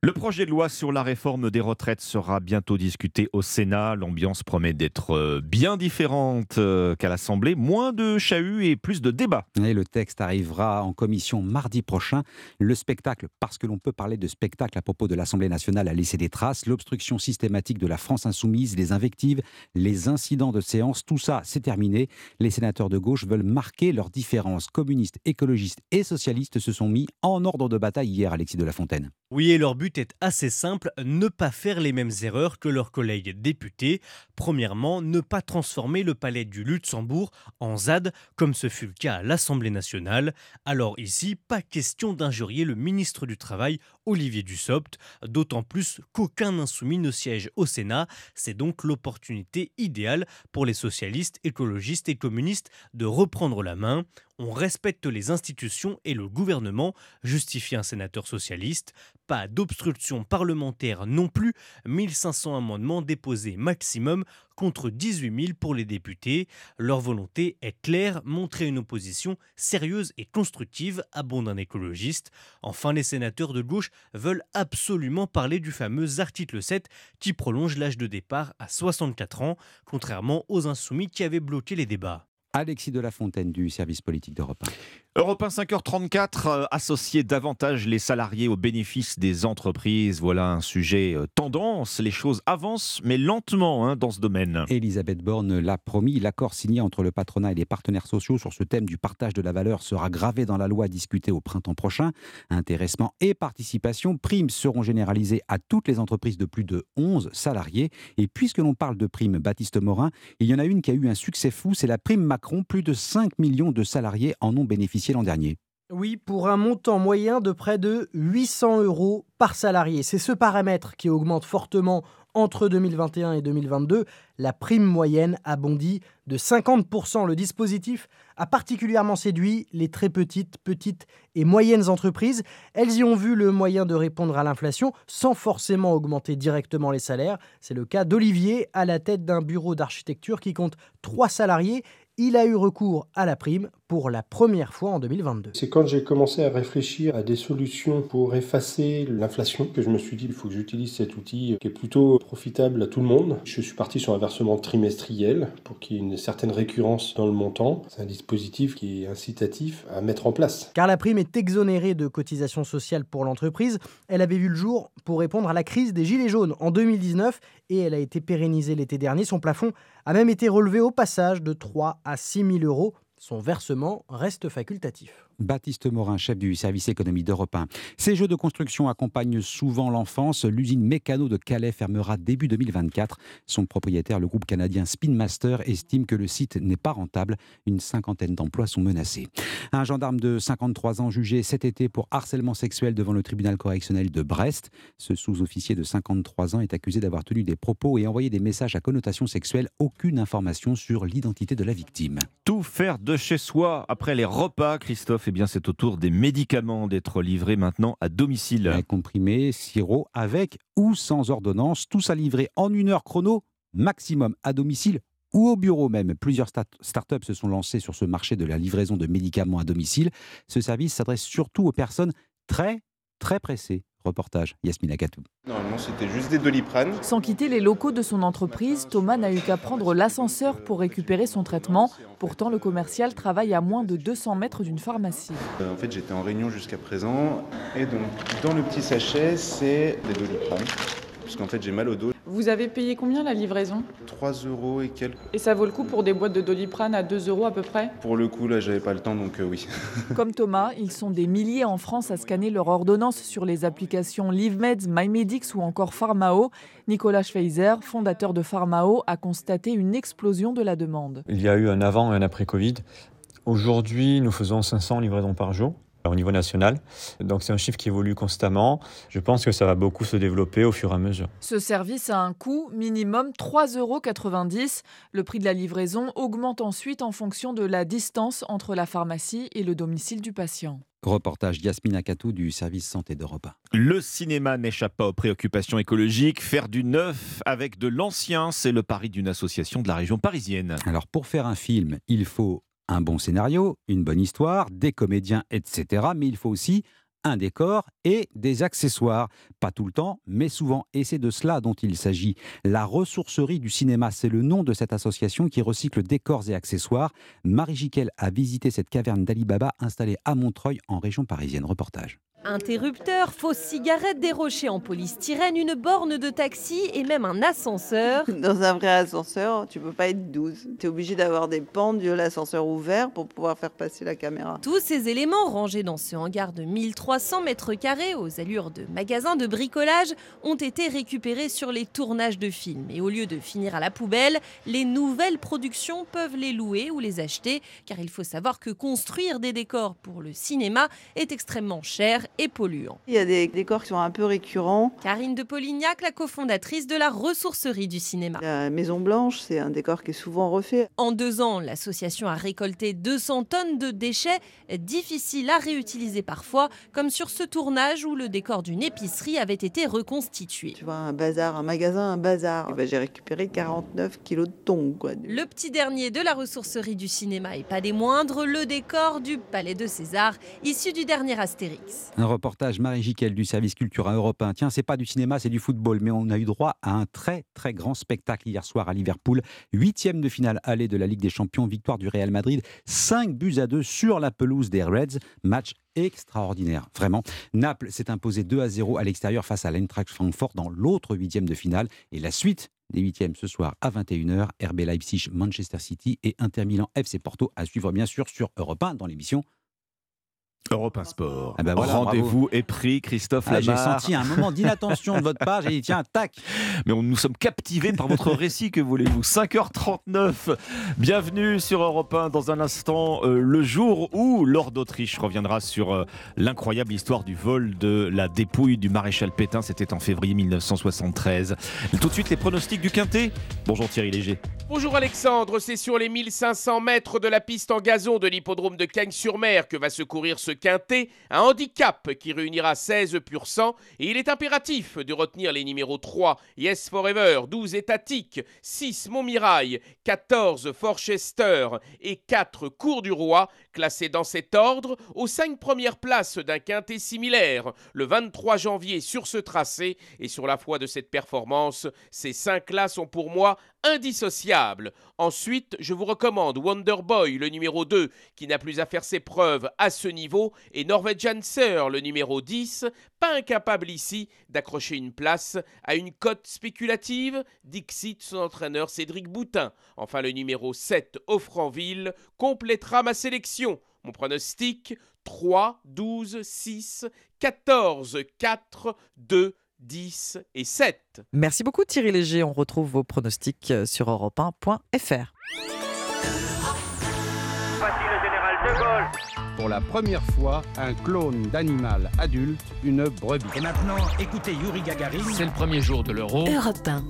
Le projet de loi sur la réforme des retraites sera bientôt discuté au Sénat. L'ambiance promet d'être euh, bien différente euh, qu'à l'Assemblée. Moins de chahut et plus de débats. Et le texte arrivera en commission mardi prochain. Le spectacle, parce que l'on peut parler de spectacle à propos de l'Assemblée nationale, a laissé des traces. L'obstruction systématique de la France insoumise, les invectives, les incidents de séance, tout ça, c'est terminé. Les sénateurs de gauche veulent marquer leurs différences. Communistes, écologistes et socialistes se sont mis en ordre de bataille hier, Alexis de la Fontaine. Oui, et leur but est assez simple, ne pas faire les mêmes erreurs que leurs collègues députés. Premièrement, ne pas transformer le palais du Luxembourg en ZAD, comme ce fut le cas à l'Assemblée nationale. Alors ici, pas question d'injurier le ministre du Travail, Olivier Dussopt, d'autant plus qu'aucun insoumis ne siège au Sénat. C'est donc l'opportunité idéale pour les socialistes, écologistes et communistes de reprendre la main. On respecte les institutions et le gouvernement, justifie un sénateur socialiste. Pas d'obstruction parlementaire non plus, 1500 amendements déposés maximum contre 18 000 pour les députés. Leur volonté est claire, montrer une opposition sérieuse et constructive, abonde un écologiste. Enfin, les sénateurs de gauche veulent absolument parler du fameux article 7 qui prolonge l'âge de départ à 64 ans, contrairement aux insoumis qui avaient bloqué les débats. Alexis de la Fontaine du service politique d'Europe 1. Europe 1 5h34, euh, associer davantage les salariés aux bénéfices des entreprises. Voilà un sujet euh, tendance. Les choses avancent, mais lentement hein, dans ce domaine. Elisabeth Borne l'a promis. L'accord signé entre le patronat et les partenaires sociaux sur ce thème du partage de la valeur sera gravé dans la loi discutée au printemps prochain. Intéressement et participation, primes seront généralisées à toutes les entreprises de plus de 11 salariés. Et puisque l'on parle de primes Baptiste Morin, il y en a une qui a eu un succès fou, c'est la prime Macron. Plus de 5 millions de salariés en ont bénéficié l'an dernier. Oui, pour un montant moyen de près de 800 euros par salarié. C'est ce paramètre qui augmente fortement entre 2021 et 2022. La prime moyenne a bondi de 50%. Le dispositif a particulièrement séduit les très petites, petites et moyennes entreprises. Elles y ont vu le moyen de répondre à l'inflation sans forcément augmenter directement les salaires. C'est le cas d'Olivier à la tête d'un bureau d'architecture qui compte trois salariés il a eu recours à la prime pour la première fois en 2022. C'est quand j'ai commencé à réfléchir à des solutions pour effacer l'inflation que je me suis dit il faut que j'utilise cet outil qui est plutôt profitable à tout le monde. Je suis parti sur un versement trimestriel pour qu'il y ait une certaine récurrence dans le montant. C'est un dispositif qui est incitatif à mettre en place. Car la prime est exonérée de cotisations sociales pour l'entreprise. Elle avait vu le jour pour répondre à la crise des Gilets jaunes en 2019 et elle a été pérennisée l'été dernier. Son plafond a même été relevé au passage de 3 à 6 000 euros. Son versement reste facultatif. Baptiste Morin, chef du service économie d'Europe 1. Ces jeux de construction accompagnent souvent l'enfance. L'usine Mécano de Calais fermera début 2024. Son propriétaire, le groupe canadien Spinmaster, estime que le site n'est pas rentable. Une cinquantaine d'emplois sont menacés. Un gendarme de 53 ans jugé cet été pour harcèlement sexuel devant le tribunal correctionnel de Brest. Ce sous-officier de 53 ans est accusé d'avoir tenu des propos et envoyé des messages à connotation sexuelle. Aucune information sur l'identité de la victime. Tout faire de chez soi après les repas, Christophe, bien c'est au tour des médicaments d'être livrés maintenant à domicile. comprimés, sirop, avec ou sans ordonnance, tout ça livré en une heure chrono maximum à domicile ou au bureau même. Plusieurs startups se sont lancées sur ce marché de la livraison de médicaments à domicile. Ce service s'adresse surtout aux personnes très, très pressées. Reportage Yasmina Katou. Normalement, c'était juste des doliprane. Sans quitter les locaux de son entreprise, Thomas n'a eu qu'à prendre l'ascenseur pour récupérer son traitement. Pourtant, le commercial travaille à moins de 200 mètres d'une pharmacie. Euh, en fait, j'étais en réunion jusqu'à présent. Et donc, dans le petit sachet, c'est des doliprane parce qu'en fait j'ai mal au dos. Vous avez payé combien la livraison? 3 euros et quelques. Et ça vaut le coup pour des boîtes de doliprane à 2 euros à peu près? Pour le coup, là j'avais pas le temps donc euh, oui. (laughs) Comme Thomas, ils sont des milliers en France à scanner leur ordonnance sur les applications LiveMeds, MyMedix ou encore Pharmao. Nicolas Schweizer, fondateur de Pharmao, a constaté une explosion de la demande. Il y a eu un avant et un après Covid. Aujourd'hui, nous faisons 500 livraisons par jour au niveau national. Donc c'est un chiffre qui évolue constamment. Je pense que ça va beaucoup se développer au fur et à mesure. Ce service a un coût minimum 3,90 euros. Le prix de la livraison augmente ensuite en fonction de la distance entre la pharmacie et le domicile du patient. Reportage Yasmina Katou du service santé d'Europe. Le cinéma n'échappe pas aux préoccupations écologiques. Faire du neuf avec de l'ancien, c'est le pari d'une association de la région parisienne. Alors pour faire un film, il faut un bon scénario, une bonne histoire, des comédiens, etc. Mais il faut aussi un décor et des accessoires. Pas tout le temps, mais souvent. Et c'est de cela dont il s'agit. La ressourcerie du cinéma, c'est le nom de cette association qui recycle décors et accessoires. Marie Jiquel a visité cette caverne d'Alibaba installée à Montreuil en région parisienne. Reportage. Interrupteur, fausses cigarettes, des rochers en polystyrène, une borne de taxi et même un ascenseur. (laughs) Dans un vrai ascenseur, tu peux pas être 12. Tu es obligé d'avoir des pendules, l'ascenseur ouvert pour pouvoir faire passer la caméra. Tous ces éléments rangés dans ce hangar de 1300 mètres carrés aux allures de magasins de bricolage ont été récupérés sur les tournages de films. Et au lieu de finir à la poubelle, les nouvelles productions peuvent les louer ou les acheter car il faut savoir que construire des décors pour le cinéma est extrêmement cher et polluant. Il y a des décors qui sont un peu récurrents. Karine de Polignac, la cofondatrice de la ressourcerie du cinéma. La Maison Blanche, c'est un décor qui est souvent refait. En deux ans, l'association a récolté 200 tonnes de déchets, difficiles à réutiliser parfois, comme sur ce tournage où le décor d'une épicerie avait été reconstitué. Tu vois, un bazar, un magasin, un bazar. Ben, j'ai récupéré 49 kilos de thon. Quoi. Le petit dernier de la ressourcerie du cinéma et pas des moindres, le décor du Palais de César, issu du dernier Astérix. Un reportage Marie Jiquel du service culturel européen. Tiens, c'est pas du cinéma, c'est du football, mais on a eu droit à un très très grand spectacle hier soir à Liverpool. Huitième de finale allée de la Ligue des Champions, victoire du Real Madrid, 5 buts à 2 sur la pelouse des Reds. Match extraordinaire, vraiment. Naples s'est imposé 2 à 0 à l'extérieur face à l'Eintracht Francfort dans l'autre huitième de finale. Et la suite des huitièmes ce soir à 21h, RB Leipzig, Manchester City et Inter Milan FC Porto à suivre bien sûr sur Europe 1 dans l'émission Europe 1 Sport. Ah ben voilà, Rendez-vous est pris, Christophe ah, J'ai senti un moment d'inattention de votre part. J'ai dit, tiens, tac. Mais on, nous sommes captivés par votre récit, que voulez-vous? 5h39. Bienvenue sur Europe 1. Dans un instant, euh, le jour où Lord d'Autriche reviendra sur euh, l'incroyable histoire du vol de la dépouille du maréchal Pétain. C'était en février 1973. Tout de suite, les pronostics du Quintet. Bonjour Thierry Léger. Bonjour Alexandre, c'est sur les 1500 mètres de la piste en gazon de l'hippodrome de Cagnes-sur-Mer que va se courir ce quintet, un handicap qui réunira 16 pur sang et il est impératif de retenir les numéros 3 Yes Forever, 12 Étatique, 6 Montmirail, 14 Forchester et 4 Cours du Roi, classés dans cet ordre aux 5 premières places d'un quintet similaire le 23 janvier sur ce tracé et sur la foi de cette performance, ces 5-là sont pour moi indissociables. Ensuite, je vous recommande Wonder Boy, le numéro 2, qui n'a plus à faire ses preuves à ce niveau, et Norwegian Sir, le numéro 10, pas incapable ici d'accrocher une place à une cote spéculative, Dixit son entraîneur Cédric Boutin. Enfin, le numéro 7, Offranville, complétera ma sélection. Mon pronostic 3, 12, 6, 14, 4, 2, 10 et 7. Merci beaucoup Thierry Léger. On retrouve vos pronostics euh, sur europe1.fr. Pour la première fois, un clone d'animal adulte, une brebis. Et maintenant, écoutez Yuri Gagarin. C'est le premier jour de l'euro. Europe 1.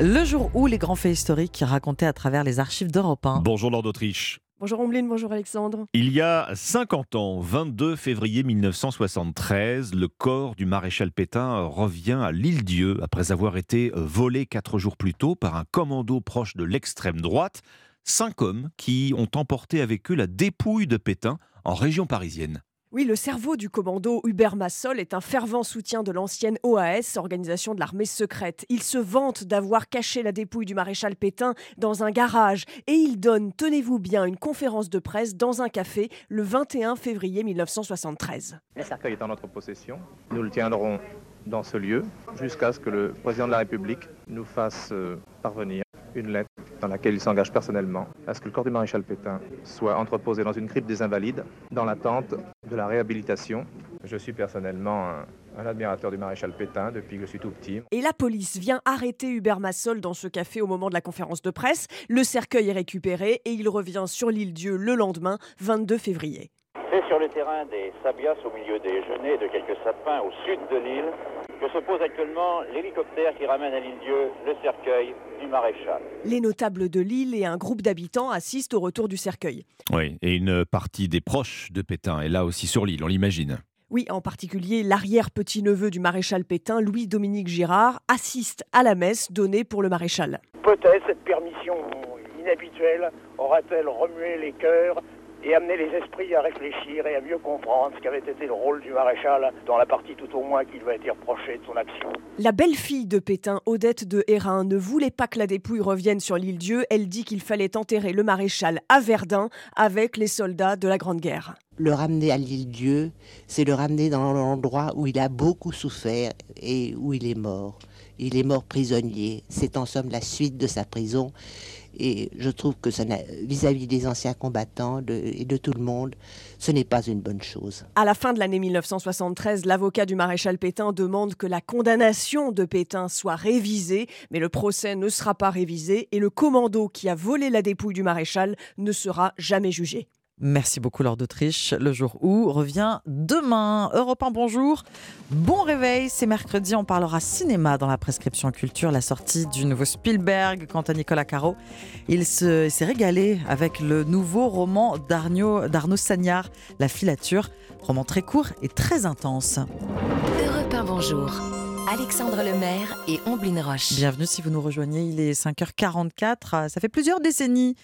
Le jour où les grands faits historiques racontés à travers les archives d'Europe 1. Bonjour Lord d'Autriche. Bonjour Ombline, bonjour Alexandre. Il y a 50 ans, 22 février 1973, le corps du maréchal Pétain revient à l'île-Dieu après avoir été volé quatre jours plus tôt par un commando proche de l'extrême droite. Cinq hommes qui ont emporté avec eux la dépouille de Pétain en région parisienne. Oui, le cerveau du commando Hubert Massol est un fervent soutien de l'ancienne OAS, organisation de l'armée secrète. Il se vante d'avoir caché la dépouille du maréchal Pétain dans un garage et il donne, tenez-vous bien, une conférence de presse dans un café le 21 février 1973. Le cercueil est en notre possession. Nous le tiendrons dans ce lieu jusqu'à ce que le président de la République nous fasse euh, parvenir une lettre dans laquelle il s'engage personnellement à ce que le corps du maréchal Pétain soit entreposé dans une crypte des Invalides dans l'attente de la réhabilitation. Je suis personnellement un, un admirateur du maréchal Pétain depuis que je suis tout petit. Et la police vient arrêter Hubert Massol dans ce café au moment de la conférence de presse. Le cercueil est récupéré et il revient sur l'île Dieu le lendemain, 22 février. C'est sur le terrain des Sabias, au milieu des genêts et de quelques sapins au sud de l'île, que se pose actuellement l'hélicoptère qui ramène à l'île Dieu le cercueil du maréchal. Les notables de l'île et un groupe d'habitants assistent au retour du cercueil. Oui, et une partie des proches de Pétain est là aussi sur l'île, on l'imagine. Oui, en particulier l'arrière-petit-neveu du maréchal Pétain, Louis-Dominique Girard, assiste à la messe donnée pour le maréchal. Peut-être cette permission inhabituelle aura-t-elle remué les cœurs et amené les esprits à réfléchir et à mieux comprendre ce qu'avait été le rôle du maréchal dans la partie tout au moins qui lui a été reprochée de son action. La belle-fille de Pétain, Odette de Hérin, ne voulait pas que la dépouille revienne sur l'île Dieu. Elle dit qu'il fallait enterrer le maréchal à Verdun avec les soldats de la Grande Guerre. Le ramener à l'île Dieu, c'est le ramener dans l'endroit où il a beaucoup souffert et où il est mort. Il est mort prisonnier. C'est en somme la suite de sa prison. Et je trouve que vis-à-vis des anciens combattants et de tout le monde, ce n'est pas une bonne chose. À la fin de l'année 1973, l'avocat du maréchal Pétain demande que la condamnation de Pétain soit révisée, mais le procès ne sera pas révisé et le commando qui a volé la dépouille du maréchal ne sera jamais jugé. Merci beaucoup, Lord d'Autriche. Le jour où revient demain. Europe 1, bonjour. Bon réveil. C'est mercredi. On parlera cinéma dans la prescription culture. La sortie du nouveau Spielberg. Quant à Nicolas Caro, il s'est régalé avec le nouveau roman d'Arnaud Sagnard, La filature. Roman très court et très intense. Europe 1, bonjour. Alexandre Lemaire et Omblin Roche. Bienvenue si vous nous rejoignez. Il est 5h44. Ça fait plusieurs décennies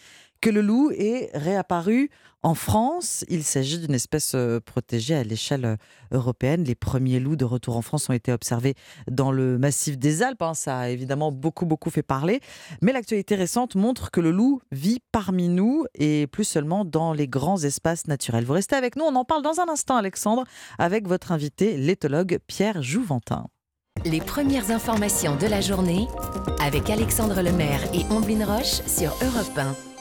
que le loup est réapparu en France. Il s'agit d'une espèce euh, protégée à l'échelle euh, européenne. Les premiers loups de retour en France ont été observés dans le massif des Alpes. Hein. Ça a évidemment beaucoup, beaucoup fait parler. Mais l'actualité récente montre que le loup vit parmi nous et plus seulement dans les grands espaces naturels. Vous restez avec nous. On en parle dans un instant, Alexandre, avec votre invité, l'éthologue Pierre Jouventin. Les premières informations de la journée avec Alexandre Lemaire et Omblin Roche sur Europe 1.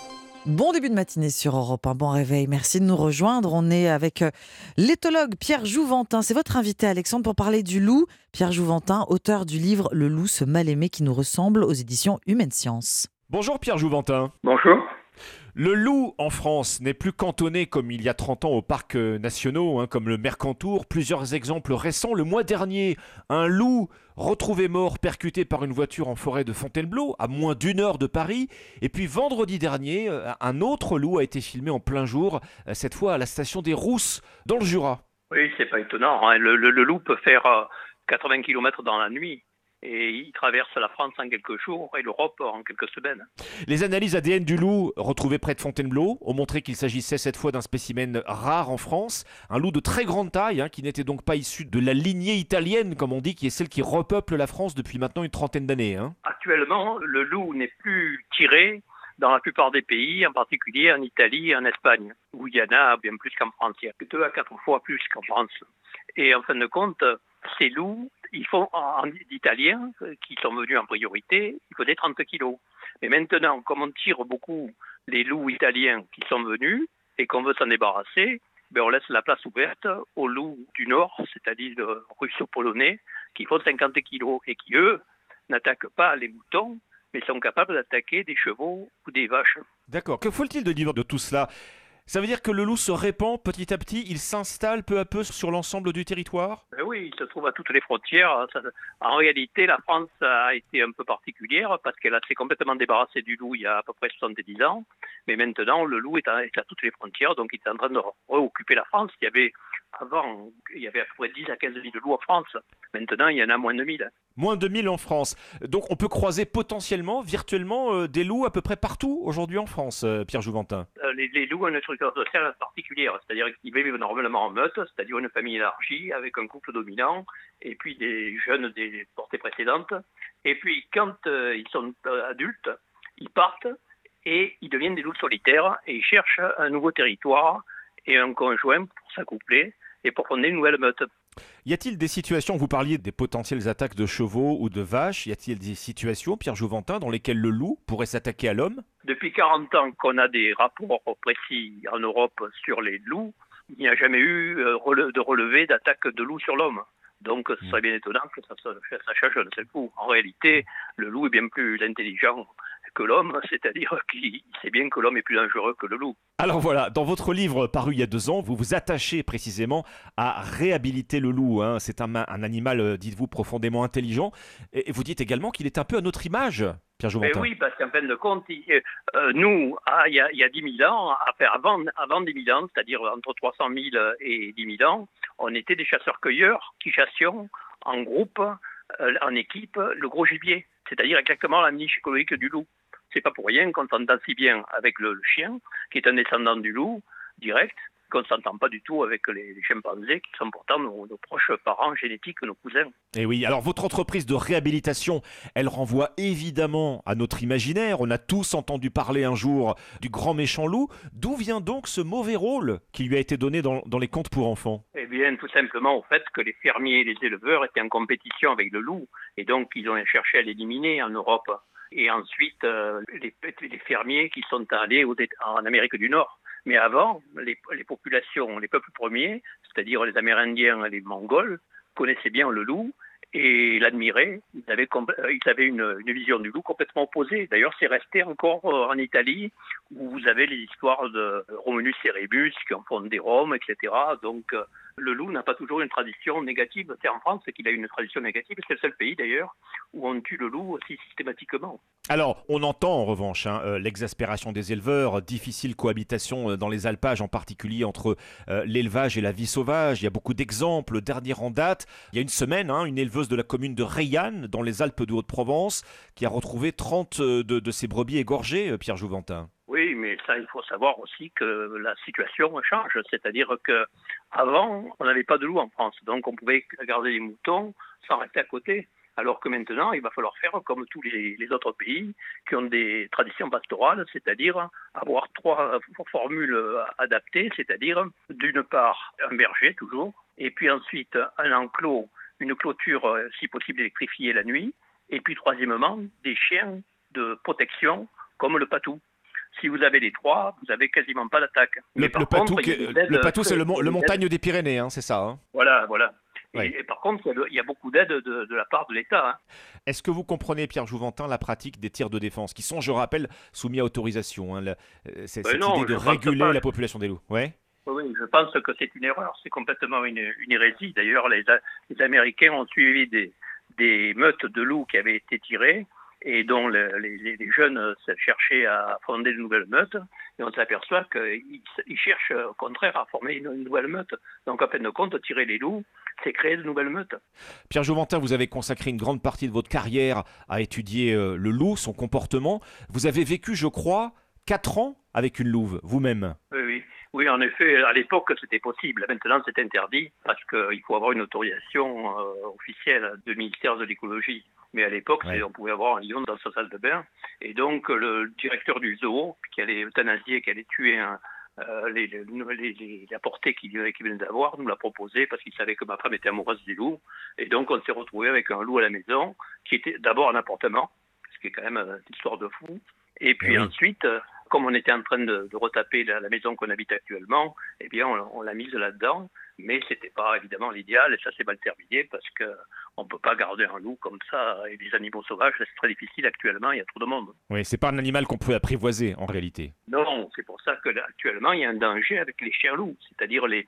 Bon début de matinée sur Europe, un bon réveil. Merci de nous rejoindre. On est avec euh, l'éthologue Pierre Jouventin. C'est votre invité, Alexandre, pour parler du loup. Pierre Jouventin, auteur du livre Le loup, ce mal aimé qui nous ressemble aux éditions Humaine Science. Bonjour Pierre Jouventin. Bonjour. Le loup en France n'est plus cantonné comme il y a 30 ans aux parcs euh, nationaux, hein, comme le Mercantour. Plusieurs exemples récents. Le mois dernier, un loup retrouvé mort percuté par une voiture en forêt de Fontainebleau, à moins d'une heure de Paris. Et puis vendredi dernier, euh, un autre loup a été filmé en plein jour, euh, cette fois à la station des Rousses, dans le Jura. Oui, c'est pas étonnant. hein. Le, le- loup peut faire euh, 80 km dans la nuit. Et il traverse la France en quelques jours et l'Europe en quelques semaines. Les analyses ADN du loup retrouvées près de Fontainebleau ont montré qu'il s'agissait cette fois d'un spécimen rare en France, un loup de très grande taille, hein, qui n'était donc pas issu de la lignée italienne, comme on dit, qui est celle qui repeuple la France depuis maintenant une trentaine d'années. hein. Actuellement, le loup n'est plus tiré dans la plupart des pays, en particulier en Italie et en Espagne, où il y en a bien plus qu'en France. Il y a deux à quatre fois plus qu'en France. Et en fin de compte, ces loups, ils font en italiens, euh, qui sont venus en priorité, il faut des 30 kilos. Mais maintenant, comme on tire beaucoup les loups italiens qui sont venus et qu'on veut s'en débarrasser, ben, on laisse la place ouverte aux loups du Nord, c'est-à-dire russo-polonais, qui font 50 kilos et qui, eux, n'attaquent pas les moutons, mais sont capables d'attaquer des chevaux ou des vaches. D'accord. Que faut-il de dire de tout cela? Ça veut dire que le loup se répand petit à petit, il s'installe peu à peu sur l'ensemble du territoire? Ben Oui, il se trouve à toutes les frontières. En réalité, la France a été un peu particulière parce qu'elle s'est complètement débarrassée du loup il y a à peu près 70 ans. Mais maintenant, le loup est à, est à toutes les frontières, donc il est en train de réoccuper la France. Il y avait avant, il y avait à peu près 10 à 15 000 loups en France. Maintenant, il y en a moins de 1000. Moins de 1000 en France. Donc on peut croiser potentiellement, virtuellement, euh, des loups à peu près partout aujourd'hui en France, euh, Pierre Jouventin. Euh, les, loups ont une structure sociale particulière, c'est-à-dire qu'ils vivent normalement en meute, c'est-à-dire une famille élargie avec un couple dominant et puis des jeunes des portées précédentes. Et puis quand ils sont adultes, ils partent et ils deviennent des loups solitaires et ils cherchent un nouveau territoire et un conjoint pour s'accoupler et pour fonder une nouvelle meute. Y a-t-il des situations, vous parliez des potentielles attaques de chevaux ou de vaches, y a-t-il des situations, Pierre Jouventin, dans lesquelles le loup pourrait s'attaquer à l'homme? Depuis 40 ans qu'on a des rapports précis en Europe sur les loups, il n'y a jamais eu euh, de relevé d'attaque de loup sur l'homme. Donc, ce serait bien étonnant que ça, ça, ça change d'un seul coup. En réalité, le loup est bien plus intelligent que l'homme, (laughs) c'est-à-dire qu'il sait bien que l'homme est plus dangereux que le loup. Alors voilà, dans votre livre paru il y a deux ans, vous vous attachez précisément à réhabiliter le loup. Hein. C'est un, animal, euh, dites-vous, profondément intelligent. Et vous dites également qu'il est un peu à notre image. Pierre Mais oui, parce qu'en fin de compte, euh, nous, ah, il, y a, il, y a, 10 000 ans, avant, avant 10 000 ans, c'est-à-dire entre 300 000 et 10 000 ans, on était des chasseurs-cueilleurs qui chassions en groupe, euh, en équipe, le gros gibier, c'est-à-dire exactement la niche écologique du loup. C'est pas pour rien qu'on s'entend si bien avec le, chien, qui est un descendant du loup, direct, qu'on ne s'entend pas du tout avec les, chimpanzés, qui sont pourtant nos, proches parents génétiques, nos cousins. Et eh oui, alors votre entreprise de réhabilitation, elle renvoie évidemment à notre imaginaire. On a tous entendu parler un jour du grand méchant loup. D'où vient donc ce mauvais rôle qui lui a été donné dans, dans les contes pour enfants? Eh bien, tout simplement au fait que les fermiers et les éleveurs étaient en compétition avec le loup, et donc ils ont cherché à l'éliminer en Europe et ensuite euh, les, fermiers qui sont allés en Amérique du Nord. Mais avant, les, populations, les peuples premiers, c'est-à-dire les Amérindiens et les Mongols, connaissaient bien le loup et l'admiraient. Ils avaient, euh, une, vision du loup complètement opposée. D'ailleurs, c'est resté encore euh, en Italie, où vous avez les histoires de Romulus et Rémus qui ont fondé Rome, etc. Donc, le loup n'a pas toujours une tradition négative. C'est en France qu'il a une tradition négative. C'est le seul pays d'ailleurs où on tue le loup aussi systématiquement. Alors, on entend en revanche hein, euh, l'exaspération des éleveurs, difficile cohabitation euh, dans les alpages, en particulier entre euh, l'élevage et la vie sauvage. Il y a beaucoup d'exemples. Dernier en date, il y a une semaine, hein, une éleveuse de la commune de Rayanne, dans les Alpes de Haute-Provence, qui a retrouvé 30 de, de ses brebis égorgées, Pierre Jouventin. Oui, mais ça, il faut savoir aussi que la situation change. C'est-à-dire que avant, on n'avait pas de loup en France, donc on pouvait garder les moutons sans rester à côté. Alors que maintenant, il va falloir faire comme tous les, autres pays qui ont des traditions pastorales, c'est-à-dire avoir trois formules adaptées, c'est-à-dire d'une part un berger toujours, et puis ensuite un enclos, une clôture si possible électrifiée la nuit, et puis troisièmement des chiens de protection comme le patou si vous avez les trois, vous n'avez quasiment pas d'attaque. Le, le, patou, le patou c'est le, le montagne des Pyrénées, hein, c'est ça hein Voilà, voilà. Et, par contre, il y a beaucoup d'aide de, la part de l'État. Hein. Est-ce que vous comprenez, Pierre Jouventin, la pratique des tirs de défense, qui sont, je rappelle, soumis à autorisation hein, euh, C'est ben cette idée de réguler la population des loups. Ouais oui, je pense que c'est une erreur. C'est complètement une, une hérésie. D'ailleurs, les, les, Américains ont suivi des, des meutes de loups qui avaient été tirées et dont les, jeunes cherchaient à fonder de nouvelles meutes, et on s'aperçoit qu'ils cherchent au contraire à former une, nouvelle meute. Donc en fin de compte, tirer les loups, c'est créer de nouvelles meutes. Pierre Jouventin, vous avez consacré une grande partie de votre carrière à étudier euh, le loup, son comportement. Vous avez vécu, je crois, 4 ans avec une louve, vous-même. Oui, oui. Oui, en effet, à l'époque, c'était possible. Maintenant, c'est interdit parce qu'il faut avoir une autorisation euh, officielle du ministère de l'écologie. Mais à l'époque, on pouvait avoir un lion dans sa salle de bain. Et donc, le directeur du zoo, qui allait euthanasier, qui allait tuer un, euh, les, les, la portée qu'il venait d'avoir, nous l'a proposé parce qu'il savait que ma femme était amoureuse des loups. Et donc, on s'est retrouvé avec un loup à la maison, qui était d'abord un appartement, ce qui est quand même une histoire de fou. Et puis ensuite, comme on était en train de, de retaper la, la maison qu'on habite actuellement, eh bien, on, on l'a mise là-dedans. Mais c'était pas évidemment l'idéal et ça s'est mal terminé parce que on peut pas garder un loup comme ça et des animaux sauvages. C'est très difficile actuellement. Il y a trop de monde. Oui, c'est pas un animal qu'on peut apprivoiser en réalité. Non, c'est pour ça que là, actuellement il y a un danger avec les chiens loups, c'est-à-dire les